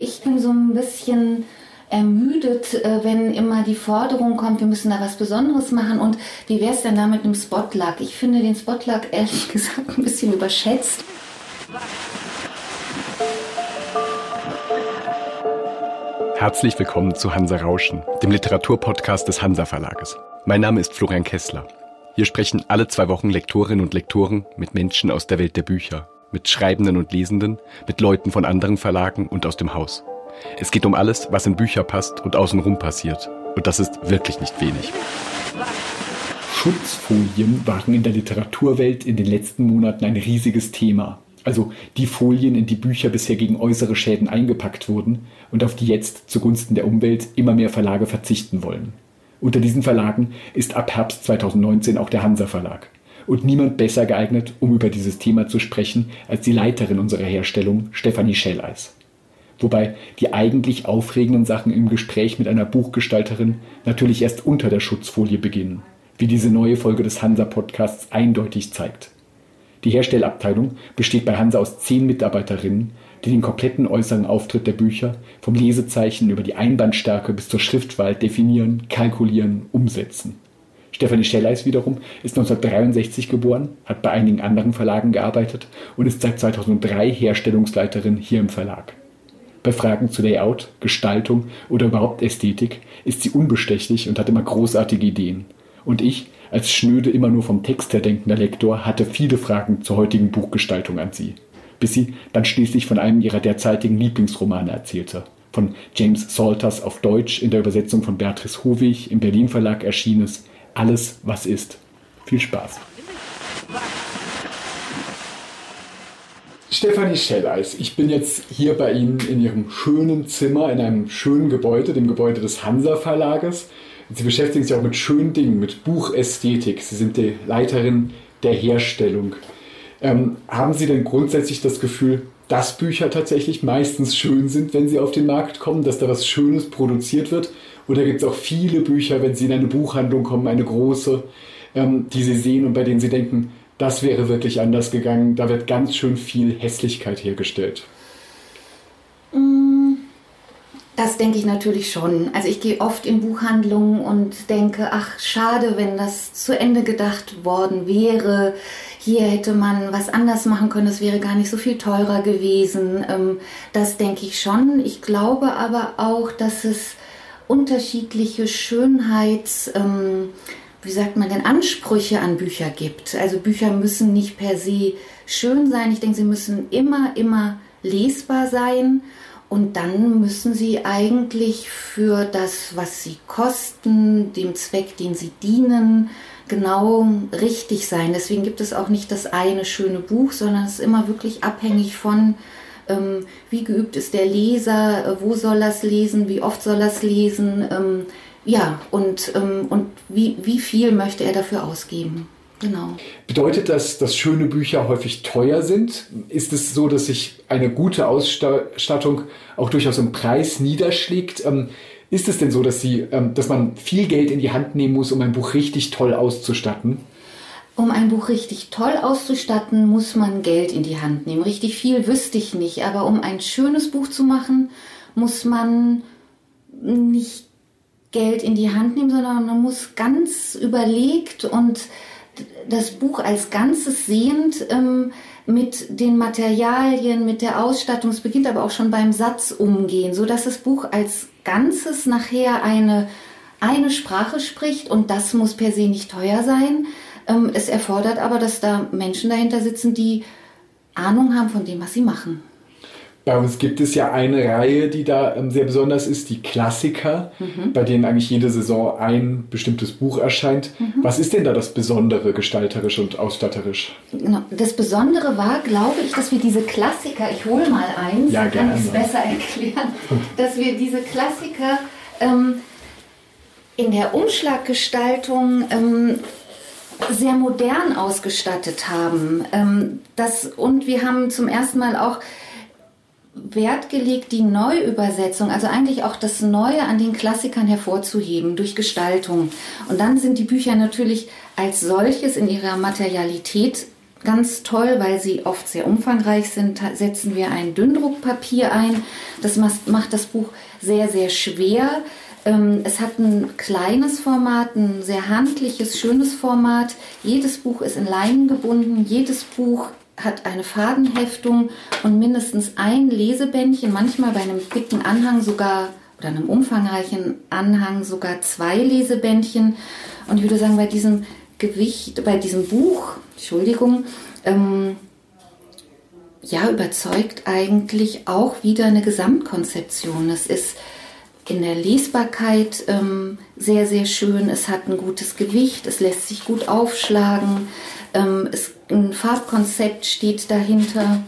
Ich bin so ein bisschen ermüdet, äh, wenn immer die Forderung kommt, wir müssen da was Besonderes machen und wie wäre es denn da mit einem Spotluck? Ich finde den Spotluck ehrlich gesagt ein bisschen überschätzt. Herzlich willkommen zu Hansa Rauschen, dem Literaturpodcast des Hansa Verlages. Mein Name ist Florian Kessler. Hier sprechen alle zwei Wochen Lektorinnen und Lektoren mit Menschen aus der Welt der Bücher, mit Schreibenden und Lesenden, mit Leuten von anderen Verlagen und aus dem Haus. Es geht um alles, was in Bücher passt und außenrum passiert. Und das ist wirklich nicht wenig. Schutzfolien waren in der Literaturwelt in den letzten Monaten ein riesiges Thema. Also die Folien, in die Bücher bisher gegen äußere Schäden eingepackt wurden und auf die jetzt zugunsten der Umwelt immer mehr Verlage verzichten wollen. Unter diesen Verlagen ist ab Herbst 2019 auch der Hansa Verlag. Und niemand besser geeignet, um über dieses Thema zu sprechen, als die Leiterin unserer Herstellung, Stefanie Schelleis. Wobei die eigentlich aufregenden Sachen im Gespräch mit einer Buchgestalterin natürlich erst unter der Schutzfolie beginnen, wie diese neue Folge des Hansa-Podcasts eindeutig zeigt. Die Herstellabteilung besteht bei Hansa aus zehn Mitarbeiterinnen, die den kompletten äußeren Auftritt der Bücher vom Lesezeichen über die Einbandstärke bis zur Schriftwahl definieren, kalkulieren, umsetzen. Stefanie Schelleis wiederum ist 1963 geboren, hat bei einigen anderen Verlagen gearbeitet und ist seit 2003 Herstellungsleiterin hier im Verlag. Bei Fragen zu Layout, Gestaltung oder überhaupt Ästhetik ist sie unbestechlich und hat immer großartige Ideen. Und ich, als schnöde immer nur vom Text her denkender Lektor, hatte viele Fragen zur heutigen Buchgestaltung an sie. Bis sie dann schließlich von einem ihrer derzeitigen Lieblingsromane erzählte. Von James Salters auf Deutsch in der Übersetzung von Beatrice Hovig im Berlin Verlag erschienenes alles, was ist. Viel Spaß. Stefanie Schelleis, ich bin jetzt hier bei Ihnen in Ihrem schönen Zimmer, in einem schönen Gebäude, dem Gebäude des Hansa Verlages. Sie beschäftigen sich auch mit schönen Dingen, mit Buchästhetik. Sie sind die Leiterin der Herstellung. Ähm, haben Sie denn grundsätzlich das Gefühl, dass Bücher tatsächlich meistens schön sind, wenn sie auf den Markt kommen, dass da was Schönes produziert wird? Oder gibt es auch viele Bücher, wenn Sie in eine Buchhandlung kommen, eine große, ähm, die Sie sehen und bei denen Sie denken, das wäre wirklich anders gegangen, da wird ganz schön viel Hässlichkeit hergestellt? Mm, das denke ich natürlich schon. Also ich gehe oft in Buchhandlungen und denke, ach schade, wenn das zu Ende gedacht worden wäre. Hier hätte man was anders machen können, es wäre gar nicht so viel teurer gewesen. Ähm, das denke ich schon. Ich glaube aber auch, dass es unterschiedliche Schönheits, ähm, wie sagt man denn, Ansprüche an Bücher gibt. Also Bücher müssen nicht per se schön sein. Ich denke, sie müssen immer, immer lesbar sein. Und dann müssen sie eigentlich für das, was sie kosten, dem Zweck, den sie dienen, genau richtig sein. Deswegen gibt es auch nicht das eine schöne Buch, sondern es ist immer wirklich abhängig von, ähm, wie geübt ist der Leser, äh, wo soll er es lesen, wie oft soll er es lesen, ähm, ja, und, ähm, und wie, wie viel möchte er dafür ausgeben. Genau. Bedeutet das, dass schöne Bücher häufig teuer sind? Ist es so, dass sich eine gute Ausstattung auch durchaus im Preis niederschlägt? Ähm, ist es denn so, dass, sie, ähm, dass man viel Geld in die Hand nehmen muss, um ein Buch richtig toll auszustatten? Um ein Buch richtig toll auszustatten, muss man Geld in die Hand nehmen. Richtig viel wüsste ich nicht, aber um ein schönes Buch zu machen, muss man nicht Geld in die Hand nehmen, sondern man muss ganz überlegt und das Buch als Ganzes sehend ähm, mit den Materialien, mit der Ausstattung, es beginnt aber auch schon beim Satz umgehen, so dass das Buch als Ganzes nachher eine, eine Sprache spricht und das muss per se nicht teuer sein. Ähm, es erfordert aber, dass da Menschen dahinter sitzen, die Ahnung haben von dem, was sie machen. Bei uns gibt es ja eine Reihe, die da ähm, sehr besonders ist, die Klassiker, mhm. bei denen eigentlich jede Saison ein bestimmtes Buch erscheint. Mhm. Was ist denn da das Besondere gestalterisch und ausstatterisch? Genau. Das Besondere war, glaube ich, dass wir diese Klassiker, ich hole mal eins, ja, kann ich es besser erklären, dass wir diese Klassiker ähm, in der Umschlaggestaltung ähm, sehr modern ausgestattet haben. Ähm, das, und wir haben zum ersten Mal auch Wert gelegt, die Neuübersetzung, also eigentlich auch das Neue an den Klassikern hervorzuheben durch Gestaltung. Und dann sind die Bücher natürlich als solches in ihrer Materialität ganz toll, weil sie oft sehr umfangreich sind, setzen wir ein Dünndruckpapier ein. Das macht das Buch sehr, sehr schwer. Ähm, es hat ein kleines Format, ein sehr handliches, schönes Format. Jedes Buch ist in Leinen gebunden. Jedes Buch hat eine Fadenheftung und mindestens ein Lesebändchen, manchmal bei einem dicken Anhang sogar oder einem umfangreichen Anhang sogar zwei Lesebändchen. Und ich würde sagen, bei diesem Gewicht, bei diesem Buch, Entschuldigung, ähm, ja, überzeugt eigentlich auch wieder eine Gesamtkonzeption. Es ist in der Lesbarkeit ähm, sehr, sehr schön. Es hat ein gutes Gewicht, es lässt sich gut aufschlagen. Ähm, es, ein Farbkonzept steht dahinter.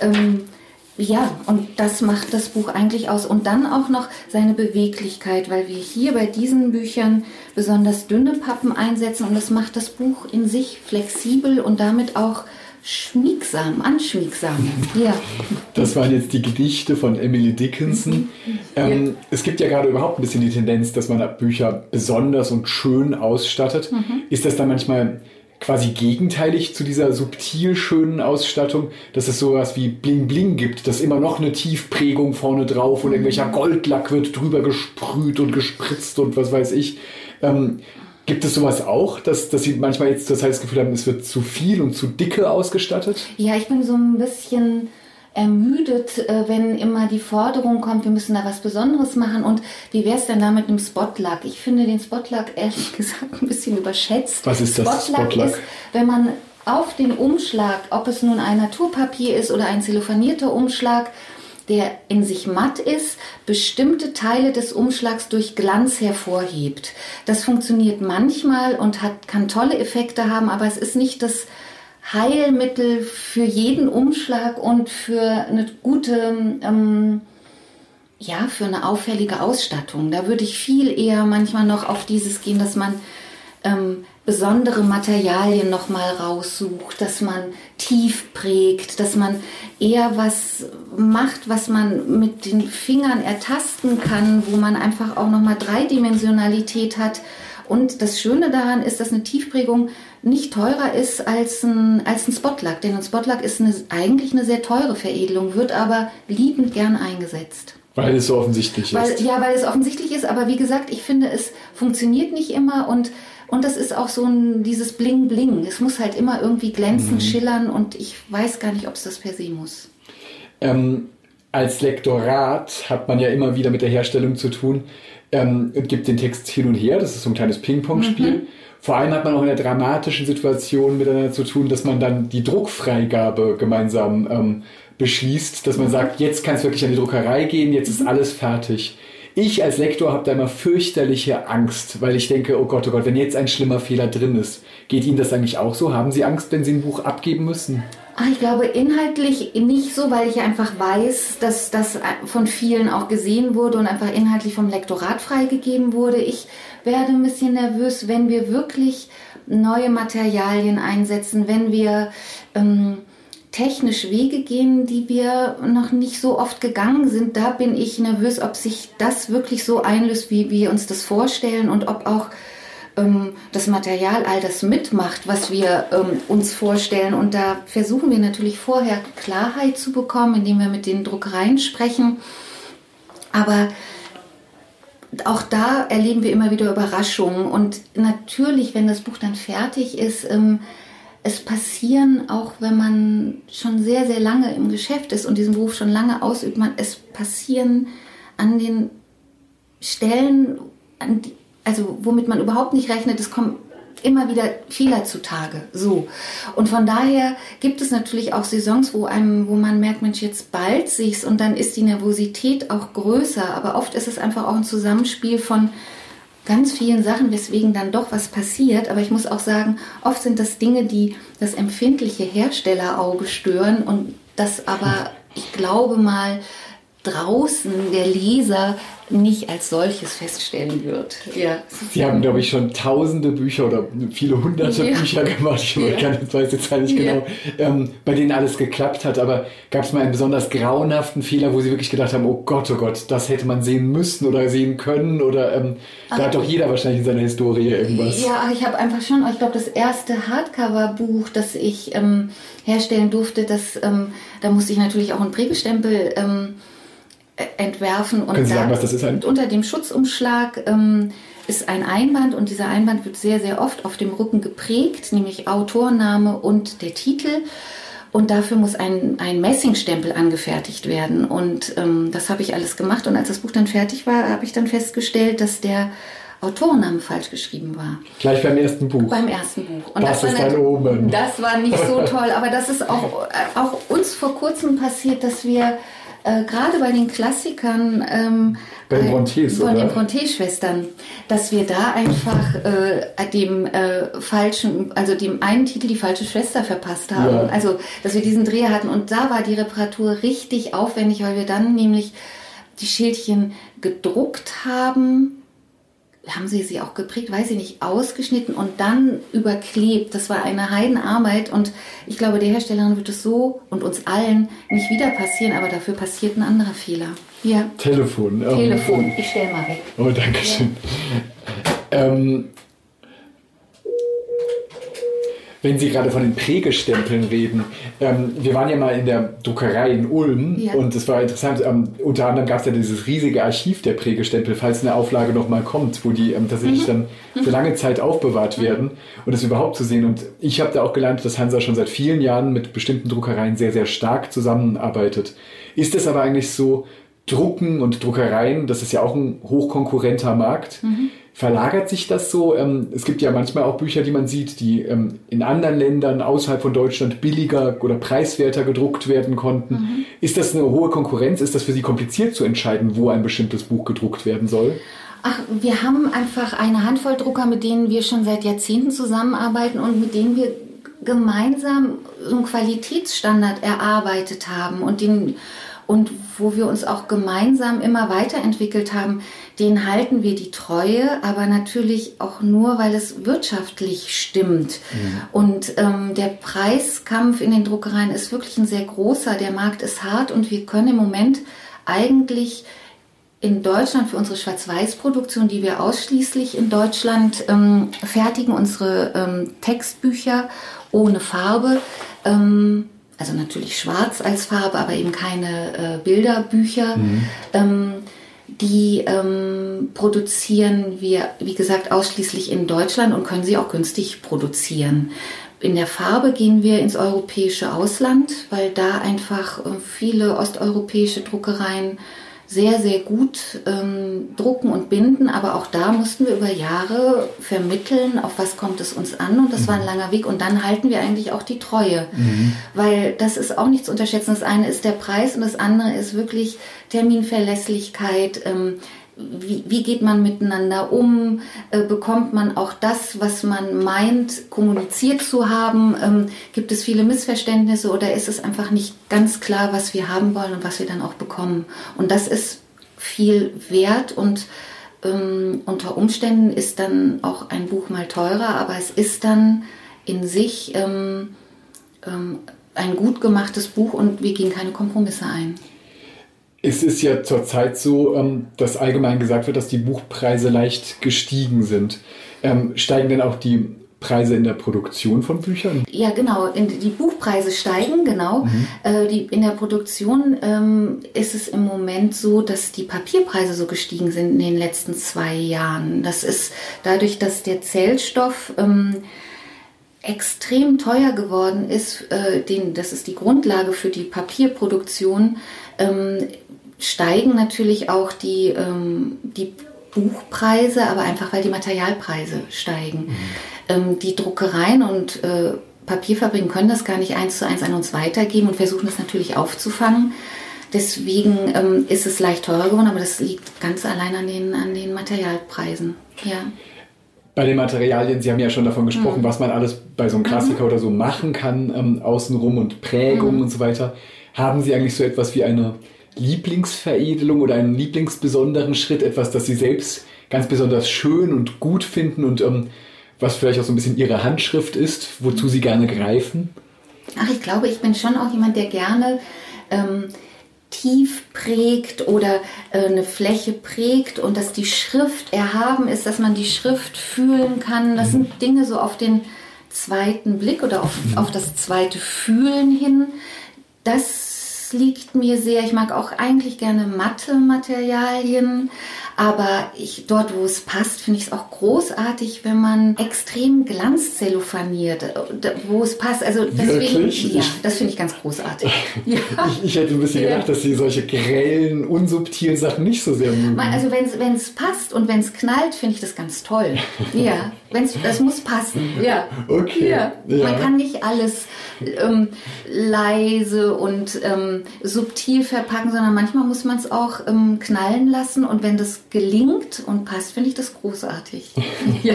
Ähm, ja, und das macht das Buch eigentlich aus. Und dann auch noch seine Beweglichkeit, weil wir hier bei diesen Büchern besonders dünne Pappen einsetzen und das macht das Buch in sich flexibel und damit auch schmiegsam, anschmiegsam. Ja. Das waren jetzt die Gedichte von Emily Dickinson. Ähm, ja. Es gibt ja gerade überhaupt ein bisschen die Tendenz, dass man Bücher besonders und schön ausstattet. Mhm. Ist das dann manchmal quasi gegenteilig zu dieser subtil schönen Ausstattung, dass es sowas wie Bling Bling gibt, dass immer noch eine Tiefprägung vorne drauf und irgendwelcher mhm. Goldlack wird drüber gesprüht und gespritzt und was weiß ich. Ähm, Gibt es sowas auch, dass, dass Sie manchmal jetzt das, heißt, das Gefühl haben, es wird zu viel und zu dicke ausgestattet? Ja, ich bin so ein bisschen ermüdet, äh, wenn immer die Forderung kommt, wir müssen da was Besonderes machen und wie wäre es denn da mit einem Spotlack? Ich finde den Spotlack ehrlich gesagt ein bisschen überschätzt. Was ist das Spotlack? Spotlack ist, wenn man auf den Umschlag, ob es nun ein Naturpapier ist oder ein zellophanierter Umschlag, der in sich matt ist, bestimmte Teile des Umschlags durch Glanz hervorhebt. Das funktioniert manchmal und hat, kann tolle Effekte haben, aber es ist nicht das Heilmittel für jeden Umschlag und für eine gute, ähm, ja, für eine auffällige Ausstattung. Da würde ich viel eher manchmal noch auf dieses gehen, dass man ähm, besondere Materialien nochmal raussucht, dass man tief prägt, dass man eher was macht, was man mit den Fingern ertasten kann, wo man einfach auch nochmal Dreidimensionalität hat. Und das Schöne daran ist, dass eine Tiefprägung nicht teurer ist als ein, als ein Spotlack. Denn ein Spotlack ist eine, eigentlich eine sehr teure Veredelung, wird aber liebend gern eingesetzt. Weil es so offensichtlich weil, ist. Ja, weil es offensichtlich ist, aber wie gesagt, ich finde, es funktioniert nicht immer und und das ist auch so ein, dieses Bling Bling. Es muss halt immer irgendwie glänzen, mhm. schillern und ich weiß gar nicht, ob es das per se muss. Ähm, als Lektorat hat man ja immer wieder mit der Herstellung zu tun ähm, und gibt den Text hin und her. Das ist so ein kleines Ping-Pong-Spiel. Mhm. Vor allem hat man auch in der dramatischen Situation miteinander zu tun, dass man dann die Druckfreigabe gemeinsam ähm, beschließt, dass man mhm. sagt, jetzt kann es wirklich an die Druckerei gehen, jetzt ist mhm. alles fertig. Ich als Lektor habe da immer fürchterliche Angst, weil ich denke, oh Gott, oh Gott, wenn jetzt ein schlimmer Fehler drin ist, geht Ihnen das eigentlich auch so? Haben Sie Angst, wenn Sie ein Buch abgeben müssen? Ach, ich glaube inhaltlich nicht so, weil ich einfach weiß, dass das von vielen auch gesehen wurde und einfach inhaltlich vom Lektorat freigegeben wurde. Ich werde ein bisschen nervös, wenn wir wirklich neue Materialien einsetzen, wenn wir ähm, technisch Wege gehen, die wir noch nicht so oft gegangen sind. Da bin ich nervös, ob sich das wirklich so einlöst, wie wir uns das vorstellen und ob auch ähm, das Material all das mitmacht, was wir ähm, uns vorstellen. Und da versuchen wir natürlich vorher Klarheit zu bekommen, indem wir mit den Druckereien sprechen. Aber auch da erleben wir immer wieder Überraschungen. Und natürlich, wenn das Buch dann fertig ist, ähm, es passieren, auch wenn man schon sehr, sehr lange im Geschäft ist und diesen Beruf schon lange ausübt, man, es passieren an den Stellen, an die, also womit man überhaupt nicht rechnet, es kommen immer wieder Fehler zutage. So. Und von daher gibt es natürlich auch Saisons, wo einem, wo man merkt, Mensch, jetzt bald sich's und dann ist die Nervosität auch größer. Aber oft ist es einfach auch ein Zusammenspiel von ganz vielen Sachen, weswegen dann doch was passiert. Aber ich muss auch sagen, oft sind das Dinge, die das empfindliche Herstellerauge stören und das aber, ich glaube mal, draußen der Leser nicht als solches feststellen wird. Ja. Sie haben, glaube ich, schon tausende Bücher oder viele hunderte ja. Bücher gemacht. Ich ja. weiß jetzt halt nicht ja. genau, ähm, bei denen alles geklappt hat. Aber gab es mal einen besonders grauenhaften Fehler, wo Sie wirklich gedacht haben, oh Gott, oh Gott, das hätte man sehen müssen oder sehen können? Oder ähm, da hat doch jeder wahrscheinlich in seiner Historie irgendwas. Ja, ich habe einfach schon, ich glaube, das erste Hardcover-Buch, das ich ähm, herstellen durfte, das, ähm, da musste ich natürlich auch einen Prägestempel ähm, entwerfen. Und Können Sie sagen, was das ist? Ein unter dem Schutzumschlag ähm, ist ein Einband und dieser Einband wird sehr, sehr oft auf dem Rücken geprägt, nämlich Autorname und der Titel. Und dafür muss ein, ein Messingstempel angefertigt werden. Und ähm, das habe ich alles gemacht. Und als das Buch dann fertig war, habe ich dann festgestellt, dass der Autorenname falsch geschrieben war. Gleich beim ersten Buch. Beim ersten Buch. Und das, das ist ein Omen. Das war nicht so toll, aber das ist auch, äh, auch uns vor kurzem passiert, dass wir äh, gerade bei den Klassikern ähm, bei den Brontes, von oder? den Bronte-Schwestern, dass wir da einfach äh, dem äh, falschen, also dem einen Titel die falsche Schwester verpasst haben. Ja. Also, dass wir diesen Dreh hatten und da war die Reparatur richtig aufwendig, weil wir dann nämlich die Schildchen gedruckt haben haben sie sie auch geprägt, weiß ich nicht, ausgeschnitten und dann überklebt. Das war eine Heidenarbeit und ich glaube, der Herstellerin wird es so und uns allen nicht wieder passieren, aber dafür passiert ein anderer Fehler. Ja. Telefon. Telefon, ich stelle mal weg. Oh, danke schön. Ja. Ähm, wenn Sie gerade von den Prägestempeln reden, ähm, wir waren ja mal in der Druckerei in Ulm ja. und es war interessant. Ähm, unter anderem gab es ja dieses riesige Archiv der Prägestempel, falls eine Auflage nochmal kommt, wo die ähm, tatsächlich mhm. dann für lange Zeit aufbewahrt mhm. werden und das überhaupt zu sehen. Und ich habe da auch gelernt, dass Hansa schon seit vielen Jahren mit bestimmten Druckereien sehr, sehr stark zusammenarbeitet. Ist es aber eigentlich so, Drucken und Druckereien, das ist ja auch ein hochkonkurrenter Markt. Mhm verlagert sich das so? Ähm, es gibt ja manchmal auch Bücher, die man sieht, die ähm, in anderen Ländern außerhalb von Deutschland billiger oder preiswerter gedruckt werden konnten. Mhm. Ist das eine hohe Konkurrenz? Ist das für Sie kompliziert zu entscheiden, wo ein bestimmtes Buch gedruckt werden soll? Ach, wir haben einfach eine Handvoll Drucker, mit denen wir schon seit Jahrzehnten zusammenarbeiten und mit denen wir gemeinsam so einen Qualitätsstandard erarbeitet haben und den und wo wir uns auch gemeinsam immer weiterentwickelt haben, den halten wir die Treue, aber natürlich auch nur, weil es wirtschaftlich stimmt. Mhm. Und ähm, der Preiskampf in den Druckereien ist wirklich ein sehr großer. Der Markt ist hart und wir können im Moment eigentlich in Deutschland für unsere Schwarz-Weiß-Produktion, die wir ausschließlich in Deutschland ähm, fertigen, unsere ähm, Textbücher ohne Farbe. Ähm, also natürlich schwarz als Farbe, aber eben keine äh, Bilderbücher. Mhm. Ähm, die ähm, produzieren wir, wie gesagt, ausschließlich in Deutschland und können sie auch günstig produzieren. In der Farbe gehen wir ins europäische Ausland, weil da einfach äh, viele osteuropäische Druckereien sehr, sehr gut ähm, drucken und binden, aber auch da mussten wir über Jahre vermitteln, auf was kommt es uns an und das mhm. war ein mhm. langer Weg und dann halten wir eigentlich auch die Treue, mhm. weil das ist auch nicht zu unterschätzen. Das eine ist der Preis und das andere ist wirklich Terminverlässlichkeit, ähm, wie, wie geht man miteinander um? Äh, bekommt man auch das, was man meint, kommuniziert zu haben? Ähm, gibt es viele Missverständnisse oder ist es einfach nicht ganz klar, was wir haben wollen und was wir dann auch bekommen? Und das ist viel wert und ähm, unter Umständen ist dann auch ein Buch mal teurer, aber es ist dann in sich ähm, ähm ein gut gemachtes Buch und wir gehen keine Kompromisse ein. Es ist ja zurzeit so, ähm, dass allgemein gesagt wird, dass die Buchpreise leicht gestiegen sind. Ähm, steigen denn auch die Preise in der Produktion von Büchern? Ja, genau. Die Buchpreise steigen, genau. Mhm. Äh, in der Produktion ähm, ist es im Moment so, dass die Papierpreise so gestiegen sind in den letzten zwei Jahren. Das ist dadurch, dass der Zellstoff extrem teuer geworden ist, äh, den, das ist die Grundlage für die Papierproduktion, ähm, steigen natürlich auch die, ähm, die Buchpreise, aber einfach weil die Materialpreise steigen. Mhm. Ähm, die Druckereien und äh, Papierfabriken können das gar nicht eins zu eins an uns weitergeben und versuchen das natürlich aufzufangen. Deswegen ähm, ist es leicht teurer geworden, aber das liegt ganz allein an den, an den Materialpreisen. Ja. Bei den Materialien, Sie haben ja schon davon gesprochen, mhm. was man alles bei so einem Klassiker mhm. oder so machen kann, ähm, außenrum und Prägung mhm. und so weiter. Haben Sie eigentlich so etwas wie eine Lieblingsveredelung oder einen lieblingsbesonderen Schritt, etwas, das Sie selbst ganz besonders schön und gut finden und ähm, was vielleicht auch so ein bisschen Ihre Handschrift ist, wozu Sie gerne greifen? Ach, ich glaube, ich bin schon auch jemand, der gerne ähm, tief prägt oder äh, eine Fläche prägt und dass die Schrift erhaben ist, dass man die Schrift fühlen kann. Das sind Dinge so auf den zweiten Blick oder auf, mhm. auf das zweite Fühlen hin. Das liegt mir sehr. Ich mag auch eigentlich gerne matte Materialien. Aber ich, dort, wo es passt, finde ich es auch großartig, wenn man extrem glanzzellophaniert, äh, wo es passt. Also deswegen, Wirklich? ja, das finde ich ganz großartig. ja. ich, ich, hätte ein bisschen ja. gedacht, dass Sie solche grellen, unsubtilen Sachen nicht so sehr mögen. Also wenn es passt und wenn es knallt, finde ich das ganz toll. ja, wenn's, das muss passen. Ja. Okay. Ja. ja. Man kann nicht alles ähm, leise und ähm, subtil verpacken, sondern manchmal muss man es auch ähm, knallen lassen und wenn das gelingt und passt, finde ich das großartig. ja.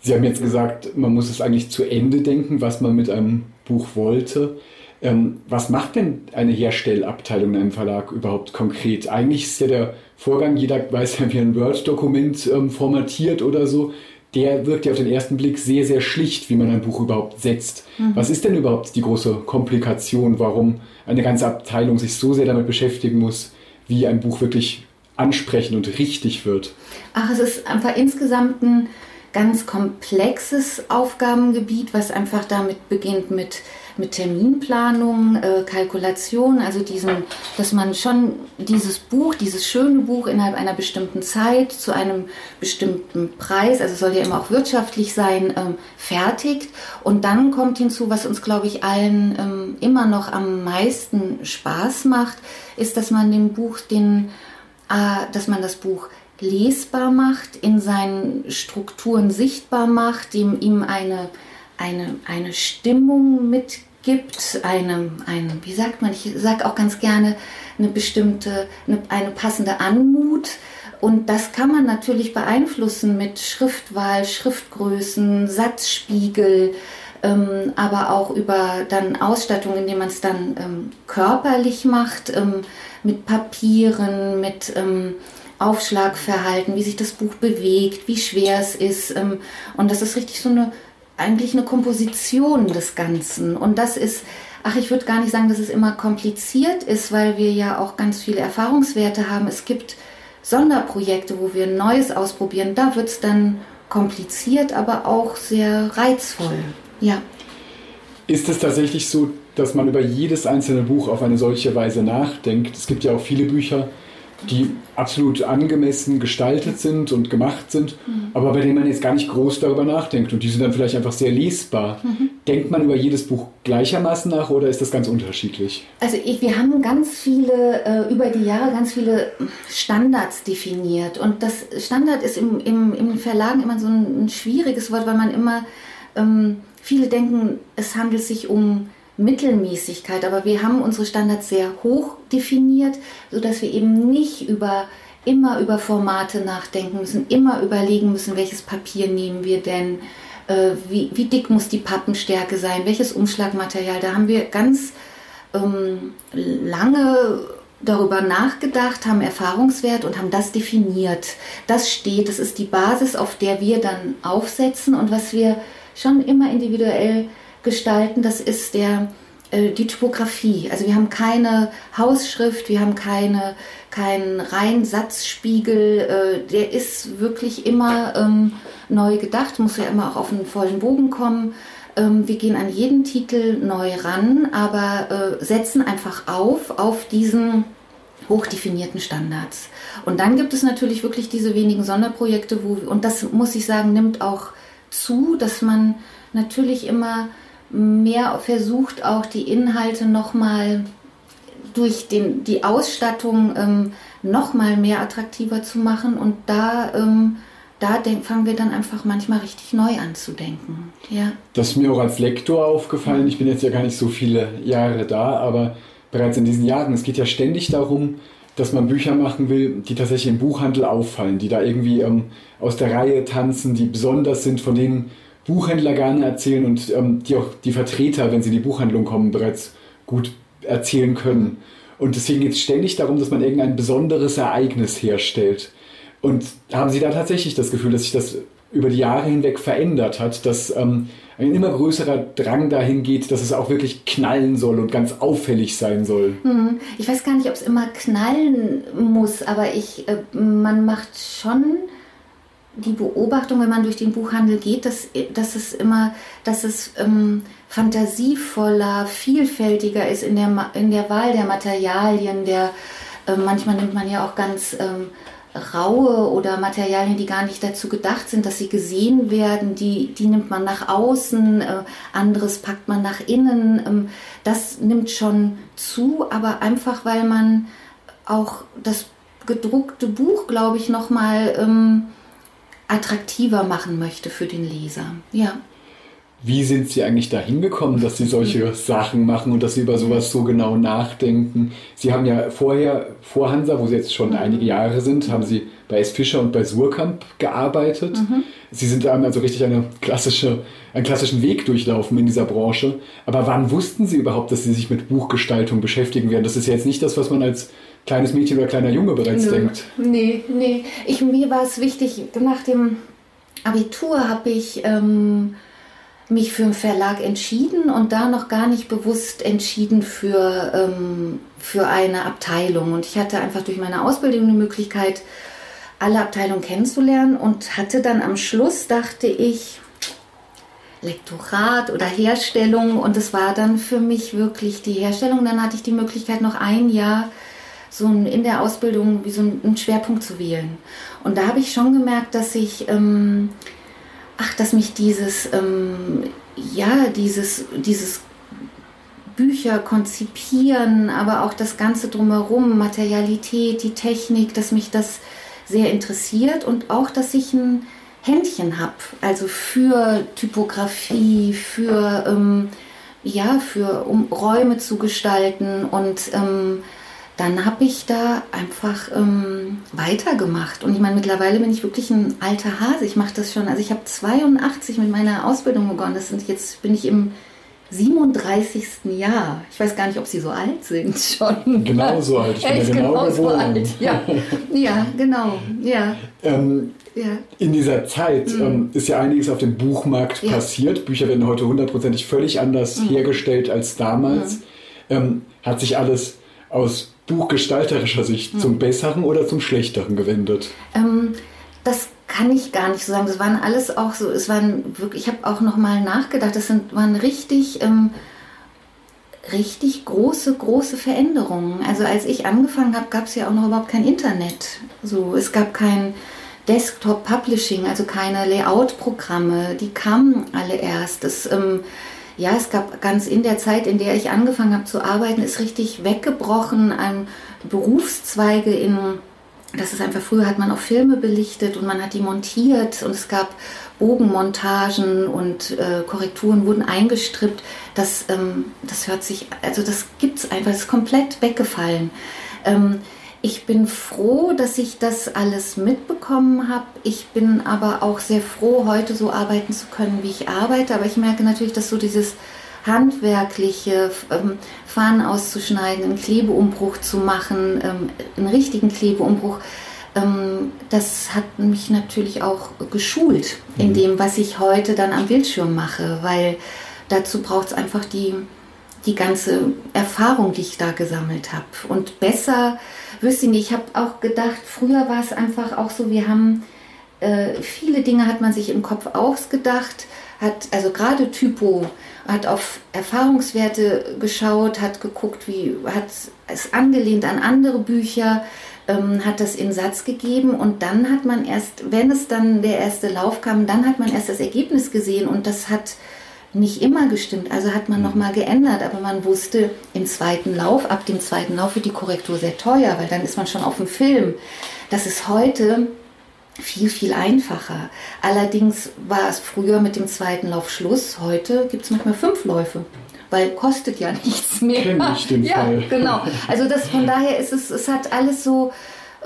Sie haben jetzt gesagt, man muss es eigentlich zu Ende denken, was man mit einem Buch wollte. Ähm, was macht denn eine Herstellabteilung in einem Verlag überhaupt konkret? Eigentlich ist ja der Vorgang, jeder weiß ja, wie ein Word-Dokument ähm, formatiert oder so, der wirkt ja auf den ersten Blick sehr, sehr schlicht, wie man ein Buch überhaupt setzt. Mhm. Was ist denn überhaupt die große Komplikation, warum eine ganze Abteilung sich so sehr damit beschäftigen muss, wie ein Buch wirklich ansprechend und richtig wird? Ach, es ist einfach insgesamt ein ganz komplexes Aufgabengebiet, was einfach damit beginnt mit, mit Terminplanung, äh, Kalkulation, also diesen, dass man schon dieses Buch, dieses schöne Buch innerhalb einer bestimmten Zeit zu einem bestimmten Preis, also soll ja immer auch wirtschaftlich sein, ähm, fertigt. Und dann kommt hinzu, was uns, glaube ich, allen ähm, immer noch am meisten Spaß macht, ist, dass man dem Buch den dass man das Buch lesbar macht, in seinen Strukturen sichtbar macht, ihm, ihm eine, eine, eine Stimmung mitgibt, eine, eine, wie sagt man, ich sage auch ganz gerne, eine bestimmte, eine, eine passende Anmut. Und das kann man natürlich beeinflussen mit Schriftwahl, Schriftgrößen, Satzspiegel, ähm, aber auch über dann Ausstattung, indem man es dann ähm, körperlich macht. Ähm, mit Papieren, mit ähm, Aufschlagverhalten, wie sich das Buch bewegt, wie schwer es ist. Ähm, und das ist richtig so eine, eigentlich eine Komposition des Ganzen. Und das ist, ach, ich würde gar nicht sagen, dass es immer kompliziert ist, weil wir ja auch ganz viele Erfahrungswerte haben. Es gibt Sonderprojekte, wo wir Neues ausprobieren. Da wird es dann kompliziert, aber auch sehr reizvoll. Ja. Ist es tatsächlich so, dass man über jedes einzelne Buch auf eine solche Weise nachdenkt. Es gibt ja auch viele Bücher, die absolut angemessen gestaltet sind und gemacht sind, mhm. aber bei denen man jetzt gar nicht groß darüber nachdenkt und die sind dann vielleicht einfach sehr lesbar. Mhm. Denkt man über jedes Buch gleichermaßen nach oder ist das ganz unterschiedlich? Also ich, wir haben ganz viele, äh, über die Jahre ganz viele Standards definiert und das Standard ist im, im, im Verlagen immer so ein, ein schwieriges Wort, weil man immer, ähm, viele denken, es handelt sich um Mittelmäßigkeit, aber wir haben unsere Standards sehr hoch definiert, sodass wir eben nicht über immer über Formate nachdenken müssen, immer überlegen müssen, welches Papier nehmen wir denn, äh, wie, wie, dick muss die Pappenstärke sein, welches Umschlagmaterial. Da haben wir ganz ähm, lange darüber nachgedacht, haben Erfahrungswert und haben das definiert. Das steht, das ist die Basis, auf der wir dann aufsetzen und was wir schon immer individuell gestalten, das ist der, äh, die Typografie. Also wir haben keine Hausschrift, wir haben keine, keinen reinen Satzspiegel. Äh, der ist wirklich immer ähm, neu gedacht, muss ja immer auch auf einen vollen Bogen kommen. Ähm, wir gehen an jeden Titel neu ran, aber äh, setzen einfach auf, auf diesen hochdefinierten Standards. Und dann gibt es natürlich wirklich diese wenigen Sonderprojekte, wo, und das muss ich sagen, nimmt auch zu, dass man natürlich immer mehr versucht, auch die Inhalte nochmal durch den, die Ausstattung ähm, nochmal mehr attraktiver zu machen. Und da, ähm, da denk, fangen wir dann einfach manchmal richtig neu an zu denken. Ja. Das ist mir auch als Lektor aufgefallen. Ich bin jetzt ja gar nicht so viele Jahre da, aber bereits in diesen Jahren, es geht ja ständig darum, dass man Bücher machen will, die tatsächlich im Buchhandel auffallen, die da irgendwie ähm, aus der Reihe tanzen, die besonders sind, von denen Buchhändler gerne erzählen und ähm, die auch die Vertreter, wenn sie in die Buchhandlung kommen, bereits gut erzählen können. Und deswegen geht es ständig darum, dass man irgendein besonderes Ereignis herstellt. Und haben Sie da tatsächlich das Gefühl, dass sich das über die Jahre hinweg verändert hat, dass ähm, ein immer größerer Drang dahin geht, dass es auch wirklich knallen soll und ganz auffällig sein soll. Hm. Ich weiß gar nicht, ob es immer knallen muss, aber ich, äh, man macht schon die Beobachtung, wenn man durch den Buchhandel geht, dass, dass es immer, dass es ähm, fantasievoller, vielfältiger ist in der, in der Wahl der Materialien, der äh, manchmal nimmt man ja auch ganz ähm, raue oder Materialien, die gar nicht dazu gedacht sind, dass sie gesehen werden, die, die nimmt man nach außen, äh, anderes packt man nach innen. Ähm, das nimmt schon zu, aber einfach weil man auch das gedruckte Buch, glaube ich, nochmal ähm, attraktiver machen möchte für den Leser. Ja. Wie sind Sie eigentlich dahin gekommen, dass Sie solche Sachen machen und dass Sie über sowas so genau nachdenken? Sie haben ja vorher, vor Hansa, wo Sie jetzt schon einige Jahre sind, haben Sie bei S. Fischer und bei Surkamp gearbeitet. Mhm. Sie sind dann also richtig eine klassische, einen klassischen Weg durchlaufen in dieser Branche. Aber wann wussten Sie überhaupt, dass Sie sich mit Buchgestaltung beschäftigen werden? Das ist ja jetzt nicht das, was man als kleines Mädchen oder kleiner Junge bereits Nö. denkt. Nee, nee. Ich, mir war es wichtig, nach dem Abitur habe ich... Ähm, mich für einen Verlag entschieden und da noch gar nicht bewusst entschieden für, ähm, für eine Abteilung. Und ich hatte einfach durch meine Ausbildung die Möglichkeit, alle Abteilungen kennenzulernen und hatte dann am Schluss, dachte ich, Lektorat oder Herstellung und es war dann für mich wirklich die Herstellung. Dann hatte ich die Möglichkeit, noch ein Jahr so in der Ausbildung wie so einen Schwerpunkt zu wählen. Und da habe ich schon gemerkt, dass ich ähm, ach, dass mich dieses, ähm, ja, dieses, dieses Bücher konzipieren, aber auch das Ganze drumherum, Materialität, die Technik, dass mich das sehr interessiert und auch, dass ich ein Händchen habe, also für Typografie, für, ähm, ja, für um Räume zu gestalten und ähm, dann habe ich da einfach ähm, weitergemacht. Und ich meine, mittlerweile bin ich wirklich ein alter Hase. Ich mache das schon. Also ich habe 82 mit meiner Ausbildung begonnen. Das sind jetzt bin ich im 37. Jahr. Ich weiß gar nicht, ob Sie so alt sind schon. Genau so alt. Ich bin ja, ja genau, genau so alt. Ja, ja genau. Ja. Ähm, ja. In dieser Zeit mhm. ähm, ist ja einiges auf dem Buchmarkt ja. passiert. Bücher werden heute hundertprozentig völlig anders mhm. hergestellt als damals. Mhm. Ähm, hat sich alles aus buchgestalterischer Sicht hm. zum Besseren oder zum Schlechteren gewendet? Ähm, das kann ich gar nicht so sagen. Das waren alles auch so, es waren wirklich, ich habe auch nochmal nachgedacht, das sind, waren richtig, ähm, richtig große, große Veränderungen. Also als ich angefangen habe, gab es ja auch noch überhaupt kein Internet. So, es gab kein Desktop Publishing, also keine Layout-Programme, die kamen alle erst. Das, ähm, ja, es gab ganz in der Zeit, in der ich angefangen habe zu arbeiten, ist richtig weggebrochen an Berufszweige in, das ist einfach, früher hat man auch Filme belichtet und man hat die montiert und es gab Bogenmontagen und äh, Korrekturen wurden eingestrippt. Das, ähm, das hört sich, also das gibt es einfach, das ist komplett weggefallen. Ähm, ich bin froh, dass ich das alles mitbekommen habe. Ich bin aber auch sehr froh, heute so arbeiten zu können, wie ich arbeite. Aber ich merke natürlich, dass so dieses handwerkliche ähm, Fahnen auszuschneiden, einen Klebeumbruch zu machen, ähm, einen richtigen Klebeumbruch, ähm, das hat mich natürlich auch geschult in mhm. dem, was ich heute dann am Bildschirm mache, weil dazu braucht es einfach die, die ganze Erfahrung, die ich da gesammelt habe. Und besser wüsste ich nicht, ich habe auch gedacht, früher war es einfach auch so, wir haben äh, viele Dinge hat man sich im Kopf ausgedacht, hat also gerade Typo, hat auf Erfahrungswerte geschaut, hat geguckt, wie hat es angelehnt an andere Bücher, ähm, hat das in Satz gegeben und dann hat man erst, wenn es dann der erste Lauf kam, dann hat man erst das Ergebnis gesehen und das hat nicht immer gestimmt. Also hat man mhm. nochmal geändert, aber man wusste im zweiten Lauf, ab dem zweiten Lauf wird die Korrektur sehr teuer, weil dann ist man schon auf dem Film. Das ist heute viel, viel einfacher. Allerdings war es früher mit dem zweiten Lauf Schluss. Heute gibt es manchmal fünf Läufe weil kostet ja nichts mehr. Kenn ich den ja, Fall. genau. Also das von daher ist es, es hat alles so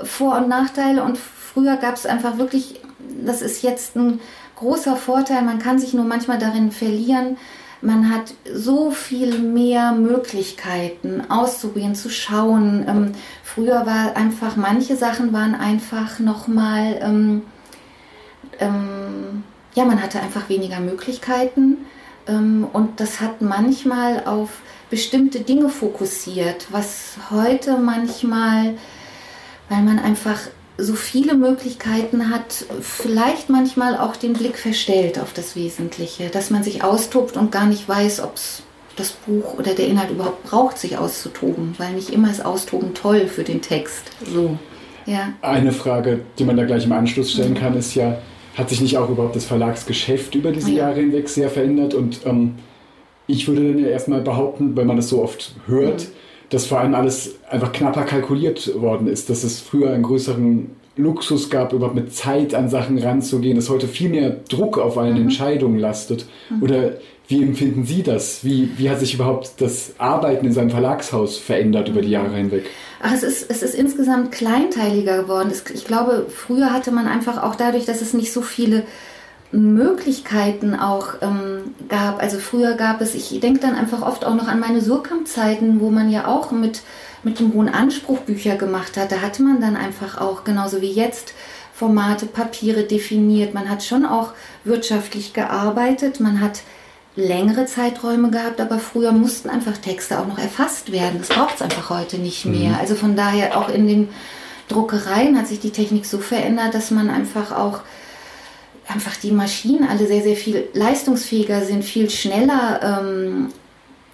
Vor- und Nachteile und früher gab es einfach wirklich, das ist jetzt ein großer Vorteil. Man kann sich nur manchmal darin verlieren. man hat so viel mehr Möglichkeiten auszuprobieren, zu schauen. Ähm, früher war einfach, manche Sachen waren einfach nochmal, ähm, ähm, ja, man hatte einfach weniger Möglichkeiten ähm, und das hat manchmal auf bestimmte Dinge fokussiert, was heute manchmal, weil man einfach so viele Möglichkeiten hat, vielleicht manchmal auch den Blick verstellt auf das Wesentliche, dass man sich austobt und gar nicht weiß, ob es das Buch oder der Inhalt überhaupt braucht, sich auszutoben, weil nicht immer ist Austoben toll für den Text. So, ja. Eine Frage, die man da gleich im Anschluss stellen mhm. kann, ist ja, hat sich nicht auch überhaupt das Verlagsgeschäft über diese ja. Jahre hinweg sehr verändert? Und ähm, ich würde dann ja erstmal behaupten, wenn man das so oft hört, mhm dass vor allem alles einfach knapper kalkuliert worden ist, dass es früher einen größeren Luxus gab, überhaupt mit Zeit an Sachen ranzugehen, dass heute viel mehr Druck auf allen mhm. Entscheidungen lastet. Mhm. Oder wie empfinden Sie das? Wie, wie hat sich überhaupt das Arbeiten in seinem Verlagshaus verändert über die Jahre hinweg? Ach, es ist, es ist insgesamt kleinteiliger geworden. Ich glaube, früher hatte man einfach auch dadurch, dass es nicht so viele Möglichkeiten auch ähm, gab. Also früher gab es, ich denke dann einfach oft auch noch an meine Surkamp-Zeiten, wo man ja auch mit, mit dem hohen Anspruch Bücher gemacht hat. Da hatte man dann einfach auch, genauso wie jetzt, Formate, Papiere definiert. Man hat schon auch wirtschaftlich gearbeitet. Man hat längere Zeiträume gehabt, aber früher mussten einfach Texte auch noch erfasst werden. Das braucht es einfach heute nicht mehr. Mhm. Also von daher auch in den Druckereien hat sich die Technik so verändert, dass man einfach auch einfach die Maschinen alle sehr, sehr viel leistungsfähiger sind, viel schneller ähm,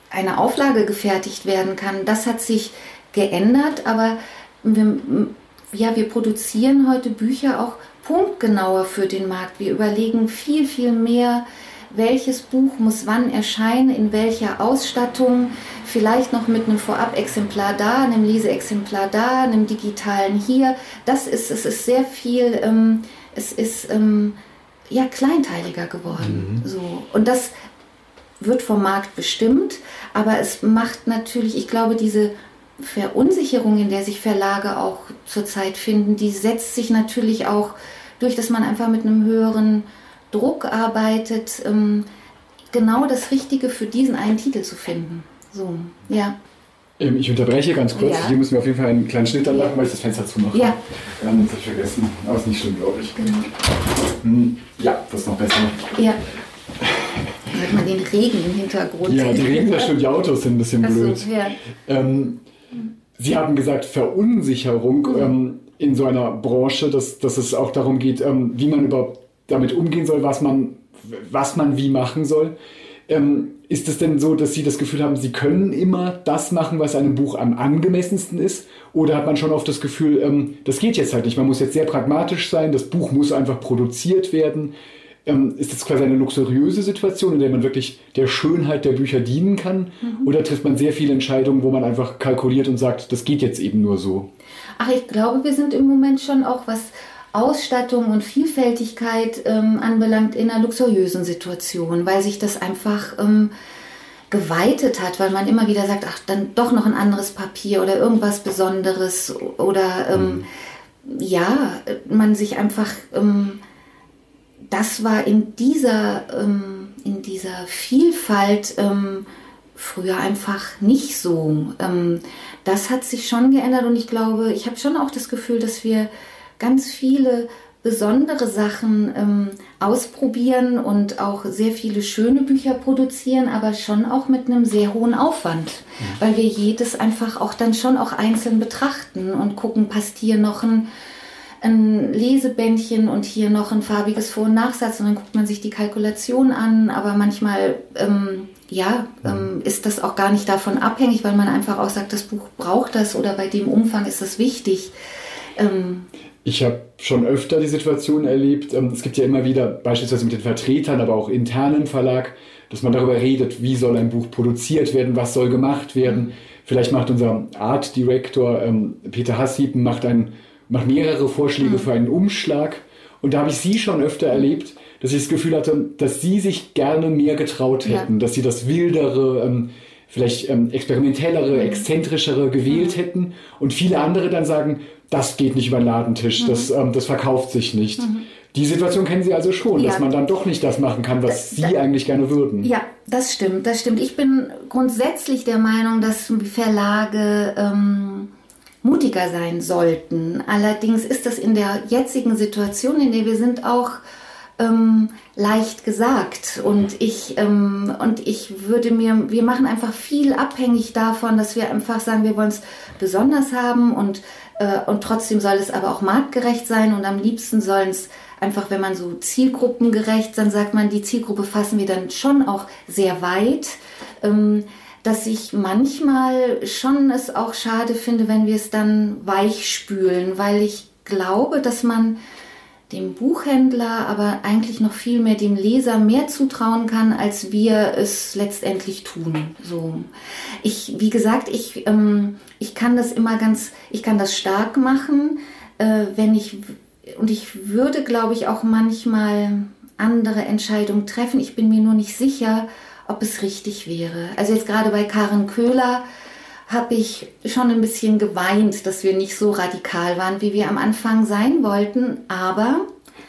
eine Auflage gefertigt werden kann. Das hat sich geändert, aber wir, ja, wir produzieren heute Bücher auch punktgenauer für den Markt. Wir überlegen viel, viel mehr, welches Buch muss wann erscheinen, in welcher Ausstattung, vielleicht noch mit einem Vorab-Exemplar da, einem Leseexemplar da, einem digitalen hier. Das ist, es ist sehr viel, ähm, es ist ähm, ja kleinteiliger geworden. Mhm. So. Und das wird vom Markt bestimmt, aber es macht natürlich, ich glaube, diese Verunsicherung, in der sich Verlage auch zurzeit finden, die setzt sich natürlich auch durch, dass man einfach mit einem höheren Druck arbeitet, ähm, genau das Richtige für diesen einen Titel zu finden. So, ja. Ähm, ich unterbreche ganz kurz. Ja. Hier müssen wir auf jeden Fall einen kleinen Schnitt anlachen, weil ich das Fenster zumache. Ja. Ähm, das habe ich vergessen. Aber ist nicht schlimm, glaube ich. Genau. Hm, ja, das ist noch besser. Ja. Hört man den Regen im Hintergrund. Ja, die Regen, das stimmt, die Autos sind ein bisschen blöd. So, ja. ähm, Sie haben gesagt, Verunsicherung mhm. ähm, in so einer Branche, dass, dass es auch darum geht, ähm, wie man überhaupt damit umgehen soll, was man, was man wie machen soll. Ähm, ist es denn so, dass Sie das Gefühl haben, Sie können immer das machen, was einem Buch am angemessensten ist? Oder hat man schon oft das Gefühl, ähm, das geht jetzt halt nicht, man muss jetzt sehr pragmatisch sein, das Buch muss einfach produziert werden? Ähm, ist das quasi eine luxuriöse Situation, in der man wirklich der Schönheit der Bücher dienen kann? Mhm. Oder trifft man sehr viele Entscheidungen, wo man einfach kalkuliert und sagt, das geht jetzt eben nur so? Ach, ich glaube, wir sind im Moment schon auch was Ausstattung und Vielfältigkeit ähm, anbelangt in einer luxuriösen Situation, weil sich das einfach ähm, geweitet hat, weil man immer wieder sagt, ach, dann doch noch ein anderes Papier oder irgendwas Besonderes oder ähm, mhm. ja, man sich einfach, ähm, das war in dieser, ähm, in dieser Vielfalt ähm, früher einfach nicht so. das hat sich schon geändert und ich glaube, ich habe schon auch das Gefühl, dass wir ganz viele besondere Sachen ähm, ausprobieren und auch sehr viele schöne Bücher produzieren, aber schon auch mit einem sehr hohen Aufwand, mhm. weil wir jedes einfach auch dann schon auch einzeln betrachten und gucken, passt hier noch ein, ein Lesebändchen und hier noch ein farbiges Vor- und Nachsatz und dann guckt man sich die Kalkulation an, aber manchmal ähm, ja, ähm, ist das auch gar nicht davon abhängig, weil man einfach auch sagt, das Buch braucht das oder bei dem Umfang ist das wichtig. Ähm, ich habe schon öfter die Situation erlebt, ähm, es gibt ja immer wieder beispielsweise mit den Vertretern, aber auch internen Verlag, dass man darüber redet, wie soll ein Buch produziert werden, was soll gemacht werden. Vielleicht macht unser Art Director ähm, Peter Hassiepen macht, ein, macht mehrere Vorschläge mhm. für einen Umschlag. Und da habe ich Sie schon öfter erlebt, dass ich das Gefühl hatte, dass Sie sich gerne mehr getraut hätten, ja. dass Sie das Wildere, ähm, vielleicht ähm, experimentellere, mhm. exzentrischere gewählt mhm. hätten und viele andere dann sagen, das geht nicht über den Ladentisch, mhm. das, ähm, das verkauft sich nicht. Mhm. Die Situation kennen Sie also schon, ja. dass man dann doch nicht das machen kann, was da, Sie da, eigentlich gerne würden. Ja, das stimmt, das stimmt. Ich bin grundsätzlich der Meinung, dass Verlage ähm, mutiger sein sollten. Allerdings ist das in der jetzigen Situation, in der wir sind, auch ähm, leicht gesagt. Und ich, ähm, und ich würde mir, wir machen einfach viel abhängig davon, dass wir einfach sagen, wir wollen es besonders haben und, äh, und trotzdem soll es aber auch marktgerecht sein und am liebsten sollen es einfach, wenn man so zielgruppengerecht, dann sagt man, die Zielgruppe fassen wir dann schon auch sehr weit. Ähm, dass ich manchmal schon es auch schade finde, wenn wir es dann weichspülen, weil ich glaube, dass man dem Buchhändler, aber eigentlich noch viel mehr dem Leser mehr zutrauen kann, als wir es letztendlich tun. So, ich, wie gesagt, ich, ähm, ich kann das immer ganz, ich kann das stark machen, äh, wenn ich und ich würde, glaube ich, auch manchmal andere Entscheidungen treffen. Ich bin mir nur nicht sicher, ob es richtig wäre. Also jetzt gerade bei Karen Köhler habe ich schon ein bisschen geweint, dass wir nicht so radikal waren, wie wir am Anfang sein wollten. Aber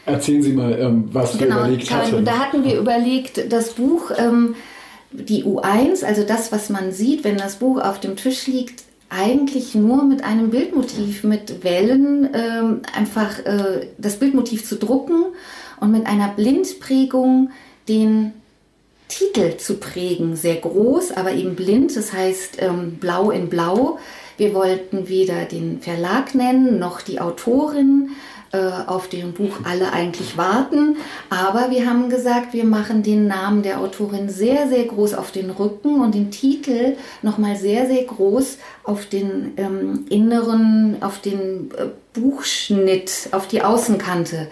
Erzählen Sie mal, ähm, was genau, wir überlegt hatten. Da hatten wir überlegt, das Buch, ähm, die U1, also das, was man sieht, wenn das Buch auf dem Tisch liegt, eigentlich nur mit einem Bildmotiv, mit Wellen, ähm, einfach äh, das Bildmotiv zu drucken und mit einer Blindprägung den Titel zu prägen. Sehr groß, aber eben blind, das heißt ähm, blau in blau. Wir wollten weder den Verlag nennen noch die Autorin äh, auf dem Buch alle eigentlich warten. Aber wir haben gesagt, wir machen den Namen der Autorin sehr, sehr groß auf den Rücken und den Titel nochmal sehr, sehr groß auf den ähm, inneren, auf den äh, Buchschnitt, auf die Außenkante.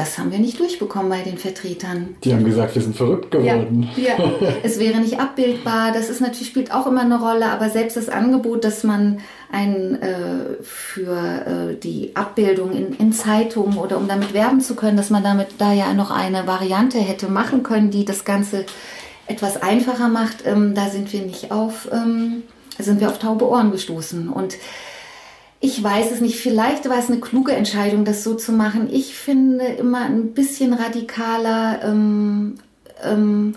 Das haben wir nicht durchbekommen bei den Vertretern. Die haben gesagt, wir sind verrückt geworden. Ja, ja. es wäre nicht abbildbar. Das ist natürlich spielt auch immer eine Rolle, aber selbst das Angebot, dass man ein äh, für äh, die Abbildung in, in Zeitungen oder um damit werben zu können, dass man damit da ja noch eine Variante hätte machen können, die das Ganze etwas einfacher macht, ähm, da sind wir nicht auf, ähm, sind wir auf taube Ohren gestoßen und ich weiß es nicht. Vielleicht war es eine kluge Entscheidung, das so zu machen. Ich finde immer ein bisschen radikaler ähm, ähm,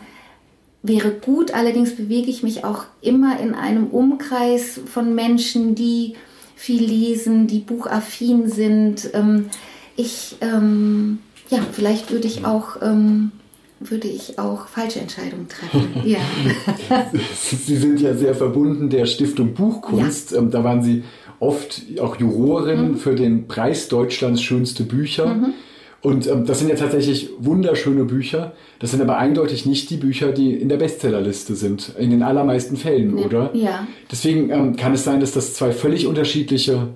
wäre gut. Allerdings bewege ich mich auch immer in einem Umkreis von Menschen, die viel lesen, die buchaffin sind. Ähm, ich, ähm, ja, vielleicht würde ich auch ähm, würde ich auch falsche Entscheidungen treffen. Ja. Sie sind ja sehr verbunden der Stiftung Buchkunst. Ja. Ähm, da waren Sie oft auch Jurorin mhm. für den Preis Deutschlands schönste Bücher. Mhm. Und ähm, das sind ja tatsächlich wunderschöne Bücher. Das sind aber eindeutig nicht die Bücher, die in der Bestsellerliste sind. In den allermeisten Fällen, ja. oder? Ja. Deswegen ähm, kann es sein, dass das zwei völlig unterschiedliche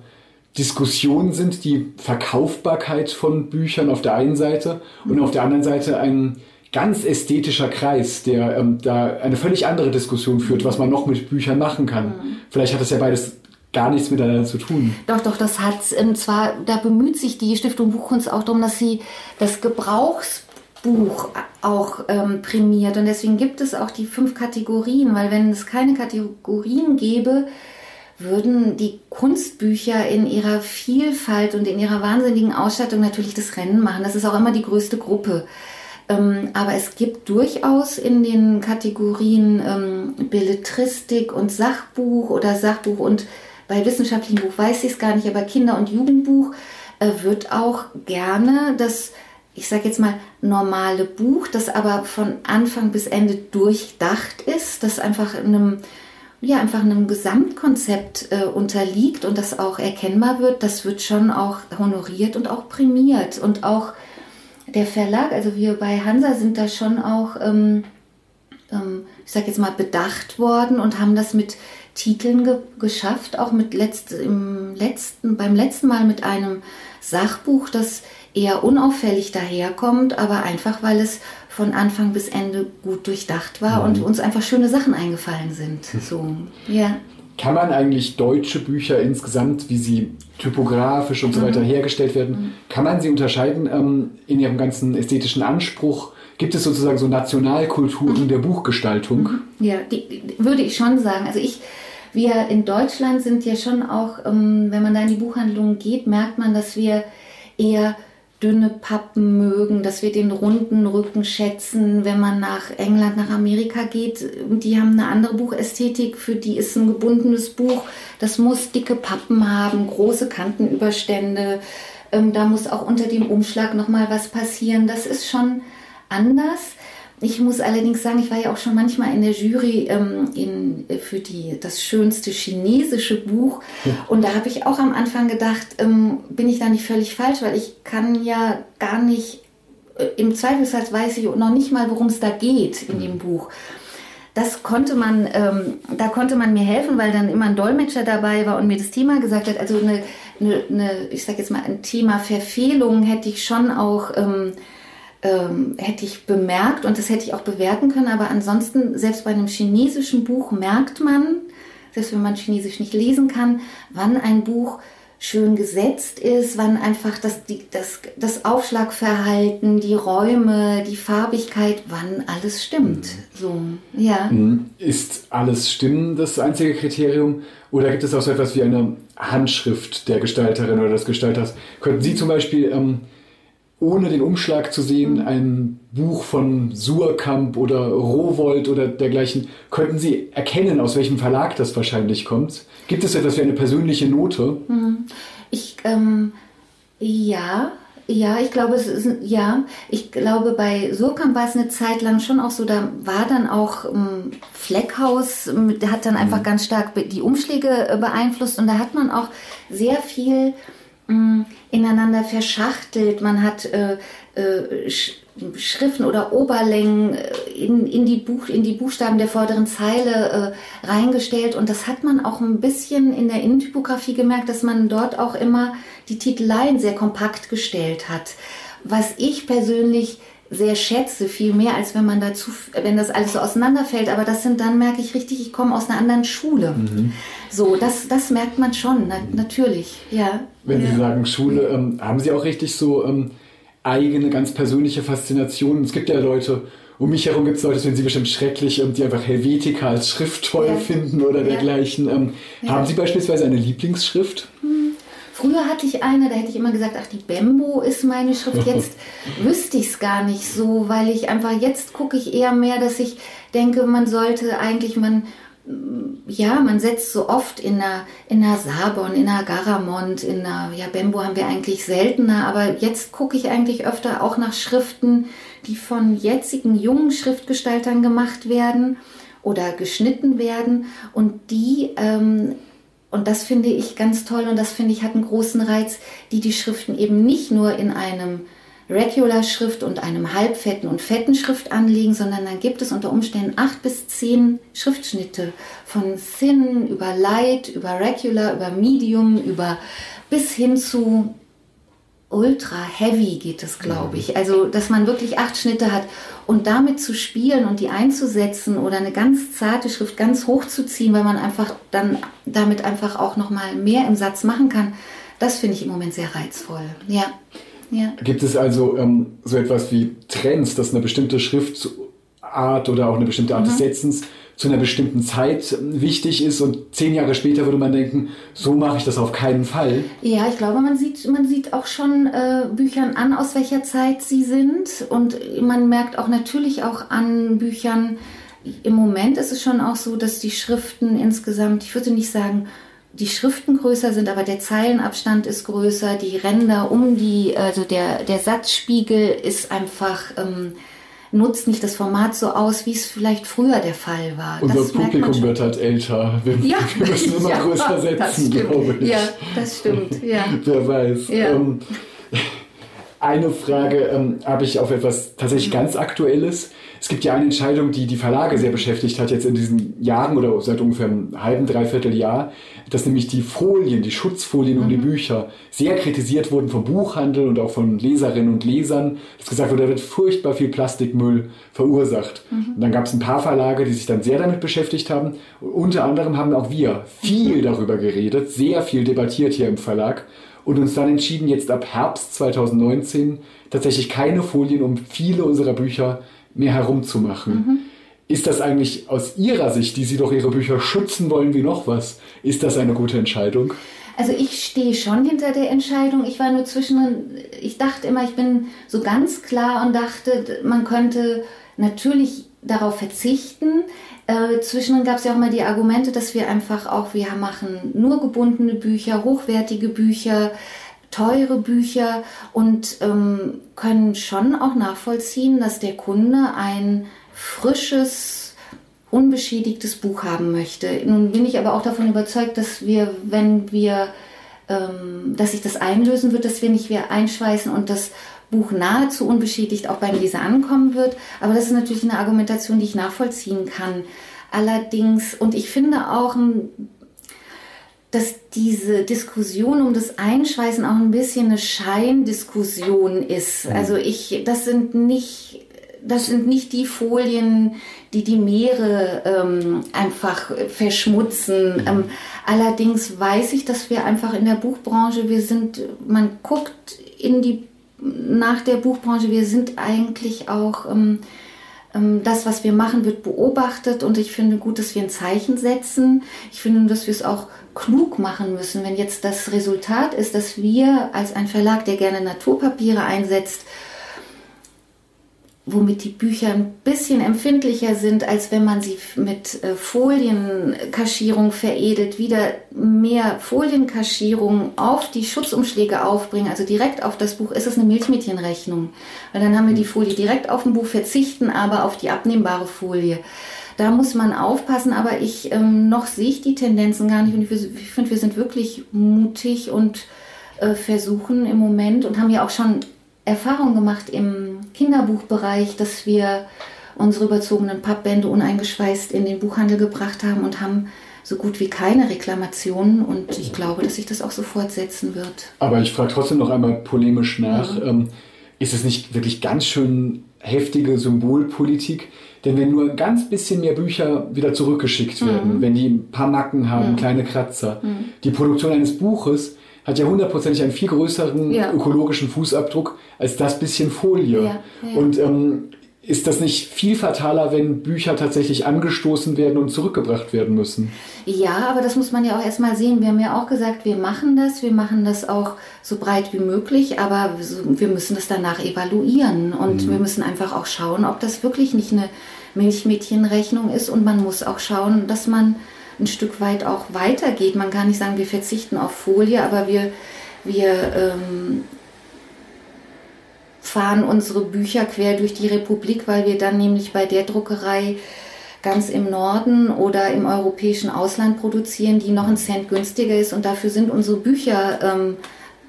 Diskussionen sind. Die Verkaufbarkeit von Büchern auf der einen Seite mhm. und auf der anderen Seite ein ganz ästhetischer Kreis, der ähm, da eine völlig andere Diskussion führt, was man noch mit Büchern machen kann. Mhm. Vielleicht hat das ja beides gar nichts miteinander zu tun. Doch, doch, das hat und zwar, da bemüht sich die Stiftung Buchkunst auch darum, dass sie das Gebrauchsbuch auch ähm, prämiert. Und deswegen gibt es auch die fünf Kategorien, weil wenn es keine Kategorien gäbe, würden die Kunstbücher in ihrer Vielfalt und in ihrer wahnsinnigen Ausstattung natürlich das Rennen machen. Das ist auch immer die größte Gruppe. Ähm, aber es gibt durchaus in den Kategorien ähm, Belletristik und Sachbuch oder Sachbuch und bei wissenschaftlichem Buch weiß ich es gar nicht, aber Kinder- und Jugendbuch äh, wird auch gerne das, ich sage jetzt mal, normale Buch, das aber von Anfang bis Ende durchdacht ist, das einfach einem ja, einfach einem Gesamtkonzept äh, unterliegt und das auch erkennbar wird, das wird schon auch honoriert und auch prämiert. Und auch der Verlag, also wir bei Hansa sind da schon auch, ähm, ähm, ich sage jetzt mal, bedacht worden und haben das mit Titeln ge geschafft, auch mit letzt, im letzten, beim letzten Mal mit einem Sachbuch, das eher unauffällig daherkommt, aber einfach weil es von Anfang bis Ende gut durchdacht war mhm. und uns einfach schöne Sachen eingefallen sind. So, ja. kann man eigentlich deutsche Bücher insgesamt, wie sie typografisch und so weiter mhm. hergestellt werden, mhm. kann man sie unterscheiden ähm, in ihrem ganzen ästhetischen Anspruch? Gibt es sozusagen so Nationalkulturen mhm. der Buchgestaltung? Mhm. Ja, die, würde ich schon sagen. Also ich, wir in Deutschland sind ja schon auch, ähm, wenn man da in die Buchhandlungen geht, merkt man, dass wir eher dünne Pappen mögen, dass wir den runden Rücken schätzen. Wenn man nach England, nach Amerika geht, die haben eine andere Buchästhetik. Für die ist ein gebundenes Buch, das muss dicke Pappen haben, große Kantenüberstände. Ähm, da muss auch unter dem Umschlag noch mal was passieren. Das ist schon anders. Ich muss allerdings sagen, ich war ja auch schon manchmal in der Jury ähm, in, für die, das schönste chinesische Buch. Und da habe ich auch am Anfang gedacht, ähm, bin ich da nicht völlig falsch, weil ich kann ja gar nicht, äh, im Zweifelsfall weiß ich noch nicht mal, worum es da geht in dem Buch. Das konnte man, ähm, da konnte man mir helfen, weil dann immer ein Dolmetscher dabei war und mir das Thema gesagt hat. Also eine, eine, eine ich sage jetzt mal, ein Thema Verfehlung hätte ich schon auch ähm, hätte ich bemerkt und das hätte ich auch bewerten können. Aber ansonsten, selbst bei einem chinesischen Buch merkt man, selbst wenn man Chinesisch nicht lesen kann, wann ein Buch schön gesetzt ist, wann einfach das, die, das, das Aufschlagverhalten, die Räume, die Farbigkeit, wann alles stimmt. Mhm. So, ja. Mhm. Ist alles stimmen das einzige Kriterium? Oder gibt es auch so etwas wie eine Handschrift der Gestalterin oder des Gestalters? Könnten Sie zum Beispiel ähm, ohne den Umschlag zu sehen, ein Buch von Surkamp oder Rowold oder dergleichen, könnten Sie erkennen, aus welchem Verlag das wahrscheinlich kommt? Gibt es etwas wie eine persönliche Note? Hm. Ich, ähm, ja, ja, ich glaube, es ist, ja, ich glaube, bei Surkamp war es eine Zeit lang schon auch so, da war dann auch ähm, Fleckhaus, der hat dann einfach mhm. ganz stark die Umschläge äh, beeinflusst und da hat man auch sehr viel Mm, ineinander verschachtelt. Man hat äh, äh, Schriften oder Oberlängen äh, in, in, die Buch, in die Buchstaben der vorderen Zeile äh, reingestellt. Und das hat man auch ein bisschen in der Innentypografie gemerkt, dass man dort auch immer die Titeleien sehr kompakt gestellt hat. Was ich persönlich sehr schätze, viel mehr als wenn man dazu, wenn das alles so auseinanderfällt. Aber das sind dann merke ich richtig, ich komme aus einer anderen Schule. Mhm. So, das, das merkt man schon, na, natürlich, ja. Wenn ja. Sie sagen Schule, ähm, haben Sie auch richtig so ähm, eigene, ganz persönliche Faszinationen? Es gibt ja Leute, um mich herum gibt es Leute, das finden Sie bestimmt schrecklich, ähm, die einfach Helvetica als Schrift toll ja. finden oder dergleichen. Ähm, haben Sie beispielsweise eine Lieblingsschrift? Früher hatte ich eine, da hätte ich immer gesagt, ach, die Bembo ist meine Schrift. Jetzt wüsste ich es gar nicht so, weil ich einfach, jetzt gucke ich eher mehr, dass ich denke, man sollte eigentlich, man, ja, man setzt so oft in einer, in einer Sabon, in einer Garamond, in einer, ja, Bembo haben wir eigentlich seltener, aber jetzt gucke ich eigentlich öfter auch nach Schriften, die von jetzigen jungen Schriftgestaltern gemacht werden oder geschnitten werden und die ähm, und das finde ich ganz toll und das finde ich hat einen großen Reiz, die die Schriften eben nicht nur in einem Regular-Schrift und einem halbfetten und fetten Schrift anlegen, sondern dann gibt es unter Umständen acht bis zehn Schriftschnitte von Thin über Light, über Regular, über Medium, über bis hin zu ultra heavy geht es, glaube ich. Also, dass man wirklich acht Schnitte hat und damit zu spielen und die einzusetzen oder eine ganz zarte Schrift ganz hoch zu ziehen, weil man einfach dann damit einfach auch noch mal mehr im Satz machen kann. Das finde ich im Moment sehr reizvoll. Ja. Ja. Gibt es also ähm, so etwas wie Trends, dass eine bestimmte Schriftart oder auch eine bestimmte Art mhm. des Setzens zu einer bestimmten Zeit wichtig ist und zehn Jahre später würde man denken, so mache ich das auf keinen Fall. Ja, ich glaube, man sieht, man sieht auch schon äh, Büchern an, aus welcher Zeit sie sind und man merkt auch natürlich auch an Büchern, im Moment ist es schon auch so, dass die Schriften insgesamt, ich würde nicht sagen, die Schriften größer sind, aber der Zeilenabstand ist größer, die Ränder um die, also der, der Satzspiegel ist einfach ähm, nutzt nicht das Format so aus, wie es vielleicht früher der Fall war. Unser das Publikum wird halt älter. Wir, ja. wir müssen immer ja, größer setzen, glaube ich. Ja, das stimmt. Ja. Wer weiß. Ja. Ähm, eine Frage ähm, habe ich auf etwas tatsächlich ganz Aktuelles. Es gibt ja eine Entscheidung, die die Verlage sehr beschäftigt hat, jetzt in diesen Jahren oder seit ungefähr einem halben, dreiviertel Jahr, dass nämlich die Folien, die Schutzfolien mhm. um die mhm. Bücher sehr kritisiert wurden vom Buchhandel und auch von Leserinnen und Lesern, dass gesagt wurde, da wird furchtbar viel Plastikmüll verursacht. Mhm. Und dann gab es ein paar Verlage, die sich dann sehr damit beschäftigt haben. Und unter anderem haben auch wir viel darüber geredet, sehr viel debattiert hier im Verlag und uns dann entschieden, jetzt ab Herbst 2019 tatsächlich keine Folien um viele unserer Bücher mehr herumzumachen. Mhm. Ist das eigentlich aus Ihrer Sicht, die Sie doch Ihre Bücher schützen wollen wie noch was, ist das eine gute Entscheidung? Also ich stehe schon hinter der Entscheidung. Ich war nur zwischen, ich dachte immer, ich bin so ganz klar und dachte, man könnte natürlich darauf verzichten. Äh, zwischendrin gab es ja auch immer die Argumente, dass wir einfach auch, wir machen nur gebundene Bücher, hochwertige Bücher, teure Bücher und ähm, können schon auch nachvollziehen, dass der Kunde ein frisches, unbeschädigtes Buch haben möchte. Nun bin ich aber auch davon überzeugt, dass wir, wenn wir, ähm, dass sich das einlösen wird, dass wir nicht wieder einschweißen und das Buch nahezu unbeschädigt auch beim Leser ankommen wird. Aber das ist natürlich eine Argumentation, die ich nachvollziehen kann. Allerdings, und ich finde auch, dass diese Diskussion um das Einschweißen auch ein bisschen eine Scheindiskussion ist. Mhm. Also ich, das sind nicht, das sind nicht die Folien, die die Meere ähm, einfach verschmutzen. Mhm. Ähm, allerdings weiß ich, dass wir einfach in der Buchbranche, wir sind, man guckt in die nach der Buchbranche, wir sind eigentlich auch, ähm, ähm, das, was wir machen, wird beobachtet und ich finde gut, dass wir ein Zeichen setzen. Ich finde, dass wir es auch klug machen müssen. Wenn jetzt das Resultat ist, dass wir als ein Verlag, der gerne Naturpapiere einsetzt, womit die Bücher ein bisschen empfindlicher sind, als wenn man sie mit äh, Folienkaschierung veredelt, wieder mehr Folienkaschierung auf die Schutzumschläge aufbringen, also direkt auf das Buch, ist es eine Milchmädchenrechnung. Weil dann haben wir die Folie direkt auf dem Buch, verzichten aber auf die abnehmbare Folie. Da muss man aufpassen, aber ich ähm, noch sehe ich die Tendenzen gar nicht und ich, ich finde, wir sind wirklich mutig und äh, versuchen im Moment und haben ja auch schon Erfahrung gemacht im Kinderbuchbereich, dass wir unsere überzogenen Pappbände uneingeschweißt in den Buchhandel gebracht haben und haben so gut wie keine Reklamationen und ich glaube, dass sich das auch so fortsetzen wird. Aber ich frage trotzdem noch einmal polemisch nach, ja. ähm, ist es nicht wirklich ganz schön heftige Symbolpolitik? Denn wenn nur ein ganz bisschen mehr Bücher wieder zurückgeschickt werden, mhm. wenn die ein paar Macken haben, mhm. kleine Kratzer, mhm. die Produktion eines Buches hat ja hundertprozentig einen viel größeren ja. ökologischen Fußabdruck als das bisschen Folie. Ja, ja. Und ähm, ist das nicht viel fataler, wenn Bücher tatsächlich angestoßen werden und zurückgebracht werden müssen? Ja, aber das muss man ja auch erstmal sehen. Wir haben ja auch gesagt, wir machen das, wir machen das auch so breit wie möglich, aber wir müssen das danach evaluieren und mhm. wir müssen einfach auch schauen, ob das wirklich nicht eine Milchmädchenrechnung ist und man muss auch schauen, dass man ein Stück weit auch weitergeht. Man kann nicht sagen, wir verzichten auf Folie, aber wir, wir ähm, fahren unsere Bücher quer durch die Republik, weil wir dann nämlich bei der Druckerei ganz im Norden oder im europäischen Ausland produzieren, die noch einen Cent günstiger ist und dafür sind unsere Bücher ähm,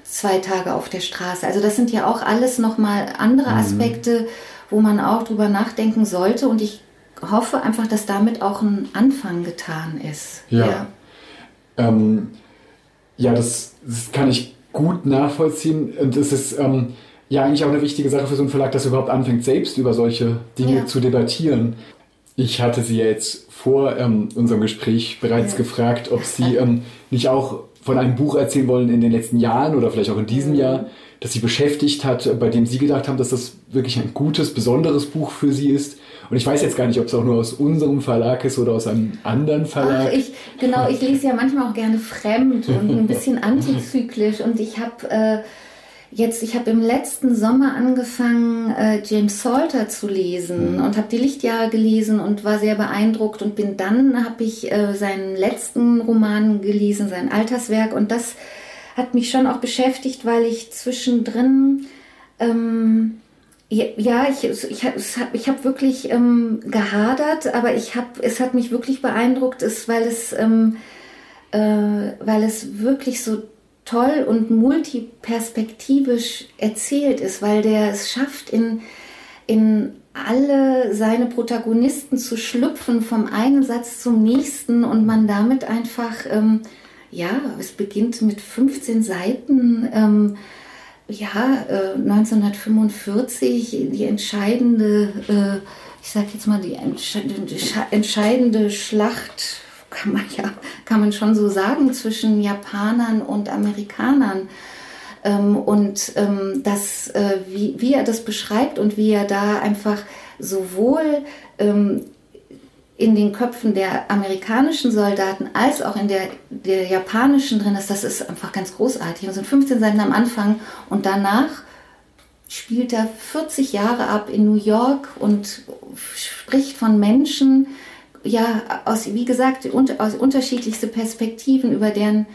zwei Tage auf der Straße. Also das sind ja auch alles nochmal andere mhm. Aspekte, wo man auch drüber nachdenken sollte und ich hoffe einfach, dass damit auch ein Anfang getan ist. Ja, ja, ähm, ja das, das, kann ich gut nachvollziehen. Und es ist ähm, ja eigentlich auch eine wichtige Sache für so einen Verlag, dass er überhaupt anfängt, selbst über solche Dinge ja. zu debattieren. Ich hatte Sie ja jetzt vor ähm, unserem Gespräch bereits ja. gefragt, ob Sie ähm, nicht auch von einem Buch erzählen wollen in den letzten Jahren oder vielleicht auch in diesem mhm. Jahr, das Sie beschäftigt hat, bei dem Sie gedacht haben, dass das wirklich ein gutes, besonderes Buch für Sie ist und ich weiß jetzt gar nicht, ob es auch nur aus unserem Verlag ist oder aus einem anderen Verlag. Ach, ich, genau, ich lese ja manchmal auch gerne fremd und ein bisschen antizyklisch. Und ich habe äh, jetzt, ich habe im letzten Sommer angefangen, äh, James Salter zu lesen mhm. und habe die Lichtjahre gelesen und war sehr beeindruckt und bin dann, habe ich äh, seinen letzten Roman gelesen, sein Alterswerk. Und das hat mich schon auch beschäftigt, weil ich zwischendrin... Ähm, ja, ich, ich, ich habe wirklich ähm, gehadert, aber ich hab, es hat mich wirklich beeindruckt, ist, weil, es, ähm, äh, weil es wirklich so toll und multiperspektivisch erzählt ist, weil der es schafft, in, in alle seine Protagonisten zu schlüpfen, vom einen Satz zum nächsten und man damit einfach, ähm, ja, es beginnt mit 15 Seiten. Ähm, ja, äh, 1945 die entscheidende, äh, ich sag jetzt mal, die entscheidende, entscheidende Schlacht, kann man ja, kann man schon so sagen, zwischen Japanern und Amerikanern. Ähm, und ähm, das, äh, wie, wie er das beschreibt und wie er da einfach sowohl ähm, in den Köpfen der amerikanischen Soldaten als auch in der, der japanischen drin ist, das ist einfach ganz großartig. Es sind 15 Seiten am Anfang und danach spielt er 40 Jahre ab in New York und spricht von Menschen, ja, aus, wie gesagt, aus unterschiedlichste Perspektiven über deren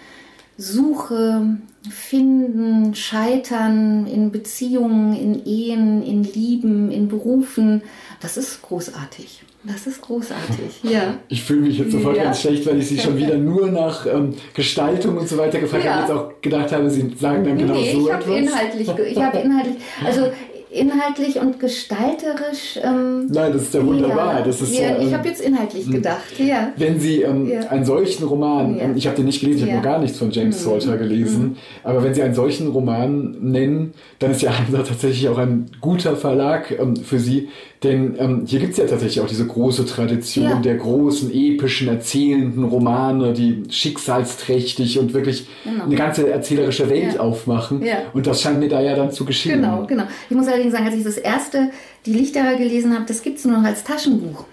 Suche, Finden, Scheitern in Beziehungen, in Ehen, in Lieben, in Berufen. Das ist großartig. Das ist großartig, ja. Ich fühle mich jetzt sofort ja. ganz schlecht, weil ich Sie schon wieder nur nach ähm, Gestaltung und so weiter gefragt ja. habe. Jetzt auch gedacht habe, Sie sagen dann genau nee, so ich etwas. Inhaltlich, ich habe inhaltlich, also inhaltlich und gestalterisch. Ähm, Nein, das ist ja wunderbar. Das ist, ja, ich ähm, habe jetzt inhaltlich hm. gedacht, ja. Wenn Sie ähm, ja. einen solchen Roman, ja. ich habe den nicht gelesen, ich habe noch gar nichts von James mhm. Salter gelesen, mhm. aber wenn Sie einen solchen Roman nennen, dann ist ja Hansa tatsächlich auch ein guter Verlag ähm, für Sie, denn ähm, hier gibt es ja tatsächlich auch diese große Tradition ja. der großen, epischen, erzählenden Romane, die schicksalsträchtig und wirklich genau. eine ganze erzählerische Welt ja. aufmachen. Ja. Und das scheint mir da ja dann zu geschehen. Genau, genau. Ich muss allerdings sagen, als ich das erste Die Lichter gelesen habe, das gibt es nur noch als Taschenbuch.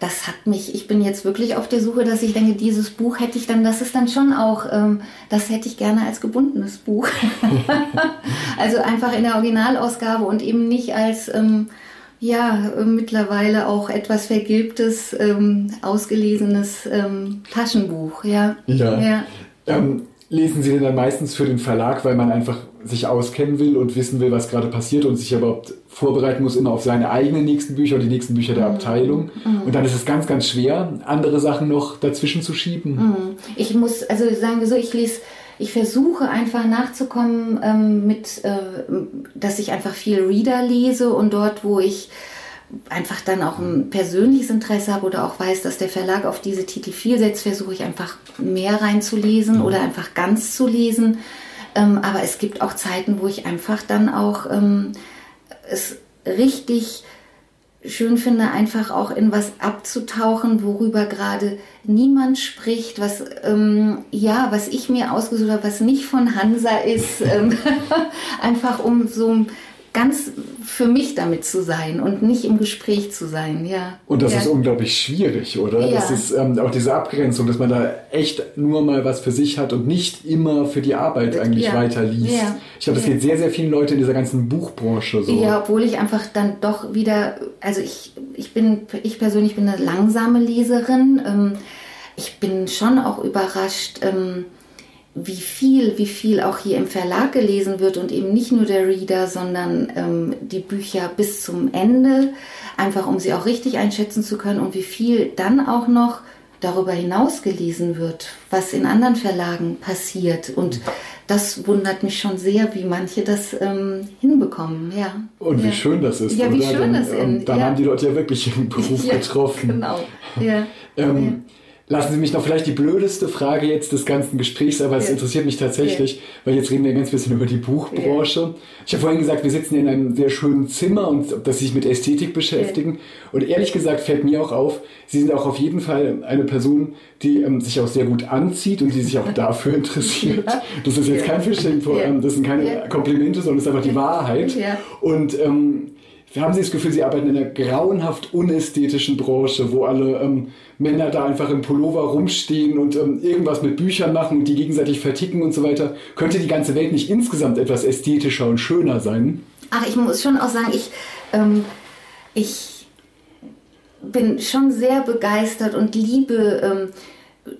Das hat mich, ich bin jetzt wirklich auf der Suche, dass ich denke, dieses Buch hätte ich dann, das ist dann schon auch, ähm, das hätte ich gerne als gebundenes Buch. also einfach in der Originalausgabe und eben nicht als... Ähm, ja, äh, mittlerweile auch etwas vergilbtes, ähm, ausgelesenes ähm, Taschenbuch. Ja. ja. ja. Lesen Sie denn dann meistens für den Verlag, weil man einfach sich auskennen will und wissen will, was gerade passiert und sich aber vorbereiten muss immer auf seine eigenen nächsten Bücher und die nächsten Bücher der mhm. Abteilung. Mhm. Und dann ist es ganz, ganz schwer, andere Sachen noch dazwischen zu schieben. Mhm. Ich muss, also sagen wir so, ich lese ich versuche einfach nachzukommen ähm, mit, äh, dass ich einfach viel Reader lese und dort, wo ich einfach dann auch ein persönliches Interesse habe oder auch weiß, dass der Verlag auf diese Titel viel setzt, versuche ich einfach mehr reinzulesen oder einfach ganz zu lesen. Ähm, aber es gibt auch Zeiten, wo ich einfach dann auch ähm, es richtig schön finde, einfach auch in was abzutauchen, worüber gerade niemand spricht, was ähm, ja, was ich mir ausgesucht habe, was nicht von Hansa ist, ähm, einfach um so ganz für mich damit zu sein und nicht im Gespräch zu sein, ja. Und das ja. ist unglaublich schwierig, oder? Ja. Das ist ähm, auch diese Abgrenzung, dass man da echt nur mal was für sich hat und nicht immer für die Arbeit eigentlich ja. weiterliest. Ja. Ich glaube, das geht sehr, sehr vielen Leuten in dieser ganzen Buchbranche so. Ja, obwohl ich einfach dann doch wieder, also ich, ich bin, ich persönlich bin eine langsame Leserin. Ähm, ich bin schon auch überrascht, ähm, wie viel, wie viel auch hier im Verlag gelesen wird und eben nicht nur der Reader, sondern ähm, die Bücher bis zum Ende, einfach um sie auch richtig einschätzen zu können und wie viel dann auch noch darüber hinaus gelesen wird, was in anderen Verlagen passiert. Und das wundert mich schon sehr, wie manche das ähm, hinbekommen. Ja. Und wie ja. schön das ist. Ja, wie oder? schön das ist. Ähm, dann ja. haben die Leute ja wirklich einen Beruf ja, getroffen. Genau. Ja. ähm, Lassen Sie mich noch vielleicht die blödeste Frage jetzt des ganzen Gesprächs, aber es ja. interessiert mich tatsächlich, ja. weil jetzt reden wir ganz bisschen über die Buchbranche. Ja. Ich habe vorhin gesagt, wir sitzen in einem sehr schönen Zimmer und dass Sie sich mit Ästhetik beschäftigen. Und ehrlich gesagt fällt mir auch auf, Sie sind auch auf jeden Fall eine Person, die ähm, sich auch sehr gut anzieht und die sich auch dafür interessiert. Das ist jetzt kein Fishing, das sind keine Komplimente, sondern es ist einfach die Wahrheit. Und ähm, haben Sie das Gefühl, Sie arbeiten in einer grauenhaft unästhetischen Branche, wo alle ähm, Männer da einfach im Pullover rumstehen und ähm, irgendwas mit Büchern machen und die gegenseitig verticken und so weiter? Könnte die ganze Welt nicht insgesamt etwas ästhetischer und schöner sein? Ach, ich muss schon auch sagen, ich, ähm, ich bin schon sehr begeistert und liebe ähm,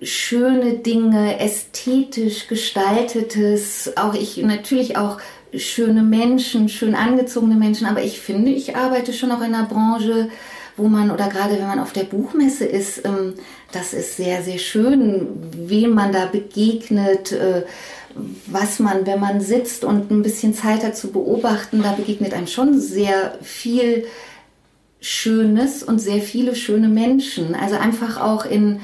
schöne Dinge, ästhetisch gestaltetes, auch ich natürlich auch schöne Menschen, schön angezogene Menschen, aber ich finde, ich arbeite schon auch in einer Branche, wo man, oder gerade wenn man auf der Buchmesse ist, ähm, das ist sehr, sehr schön, wem man da begegnet, äh, was man, wenn man sitzt und ein bisschen Zeit hat zu beobachten, da begegnet einem schon sehr viel Schönes und sehr viele schöne Menschen. Also einfach auch in,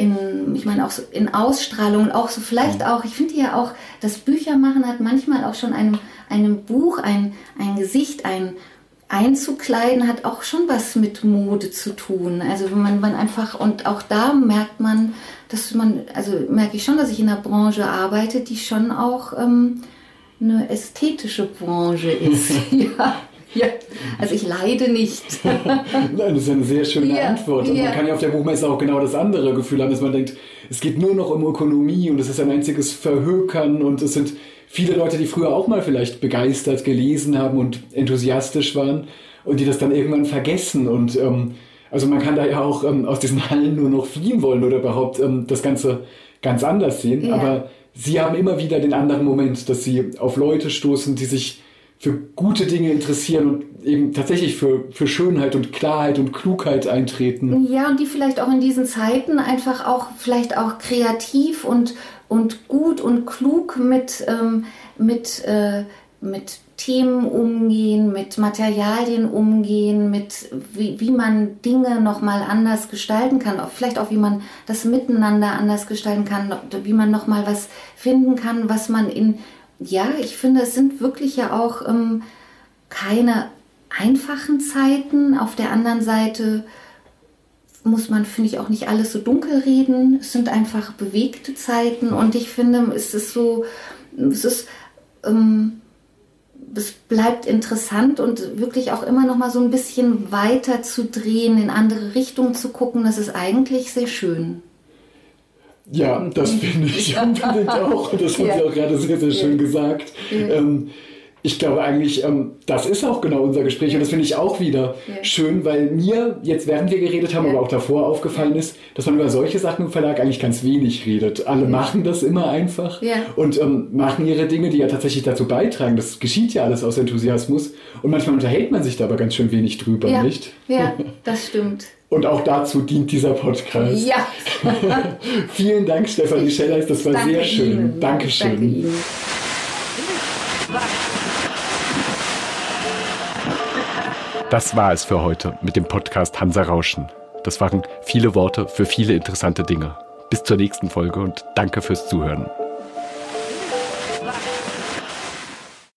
in ich meine auch so in Ausstrahlung und auch so vielleicht auch, ich finde ja auch, das Büchermachen hat manchmal auch schon einem, einem Buch ein, ein Gesicht, ein einzukleiden, hat auch schon was mit Mode zu tun. Also wenn man, man einfach, und auch da merkt man, dass man, also merke ich schon, dass ich in einer Branche arbeite, die schon auch ähm, eine ästhetische Branche ist. ja. Ja, also ich leide nicht. Nein, das ist eine sehr schöne ja, Antwort. Und ja. man kann ja auf der Buchmesse auch genau das andere Gefühl haben, dass man denkt, es geht nur noch um Ökonomie und es ist ein einziges Verhökern und es sind viele Leute, die früher auch mal vielleicht begeistert gelesen haben und enthusiastisch waren und die das dann irgendwann vergessen und ähm, also man kann da ja auch ähm, aus diesen Hallen nur noch fliehen wollen oder überhaupt ähm, das Ganze ganz anders sehen. Ja. Aber sie haben immer wieder den anderen Moment, dass sie auf Leute stoßen, die sich für gute Dinge interessieren und eben tatsächlich für, für Schönheit und Klarheit und Klugheit eintreten. Ja, und die vielleicht auch in diesen Zeiten einfach auch vielleicht auch kreativ und, und gut und klug mit, ähm, mit, äh, mit Themen umgehen, mit Materialien umgehen, mit wie, wie man Dinge nochmal anders gestalten kann, vielleicht auch wie man das Miteinander anders gestalten kann, wie man nochmal was finden kann, was man in, ja, ich finde, es sind wirklich ja auch ähm, keine einfachen Zeiten. Auf der anderen Seite muss man, finde ich, auch nicht alles so dunkel reden. Es sind einfach bewegte Zeiten und ich finde, es ist so, es ist, ähm, es bleibt interessant und wirklich auch immer noch mal so ein bisschen weiter zu drehen, in andere Richtungen zu gucken, das ist eigentlich sehr schön. Ja, das finde ich unbedingt auch. Das haben ja. Sie auch gerade sehr, sehr schön ja. gesagt. Ja. Ähm, ich glaube eigentlich, ähm, das ist auch genau unser Gespräch und das finde ich auch wieder schön, weil mir jetzt, während wir geredet haben, aber auch davor aufgefallen ist, dass man über solche Sachen im Verlag eigentlich ganz wenig redet. Alle machen das immer einfach und ähm, machen ihre Dinge, die ja tatsächlich dazu beitragen. Das geschieht ja alles aus Enthusiasmus und manchmal unterhält man sich da aber ganz schön wenig drüber, nicht? Ja, das stimmt. Und auch dazu dient dieser Podcast. Ja. Vielen Dank, Stefanie Scheller. Das war sehr schön. Ihnen. Dankeschön. Danke Ihnen. Das war es für heute mit dem Podcast Hansa Rauschen. Das waren viele Worte für viele interessante Dinge. Bis zur nächsten Folge und danke fürs Zuhören.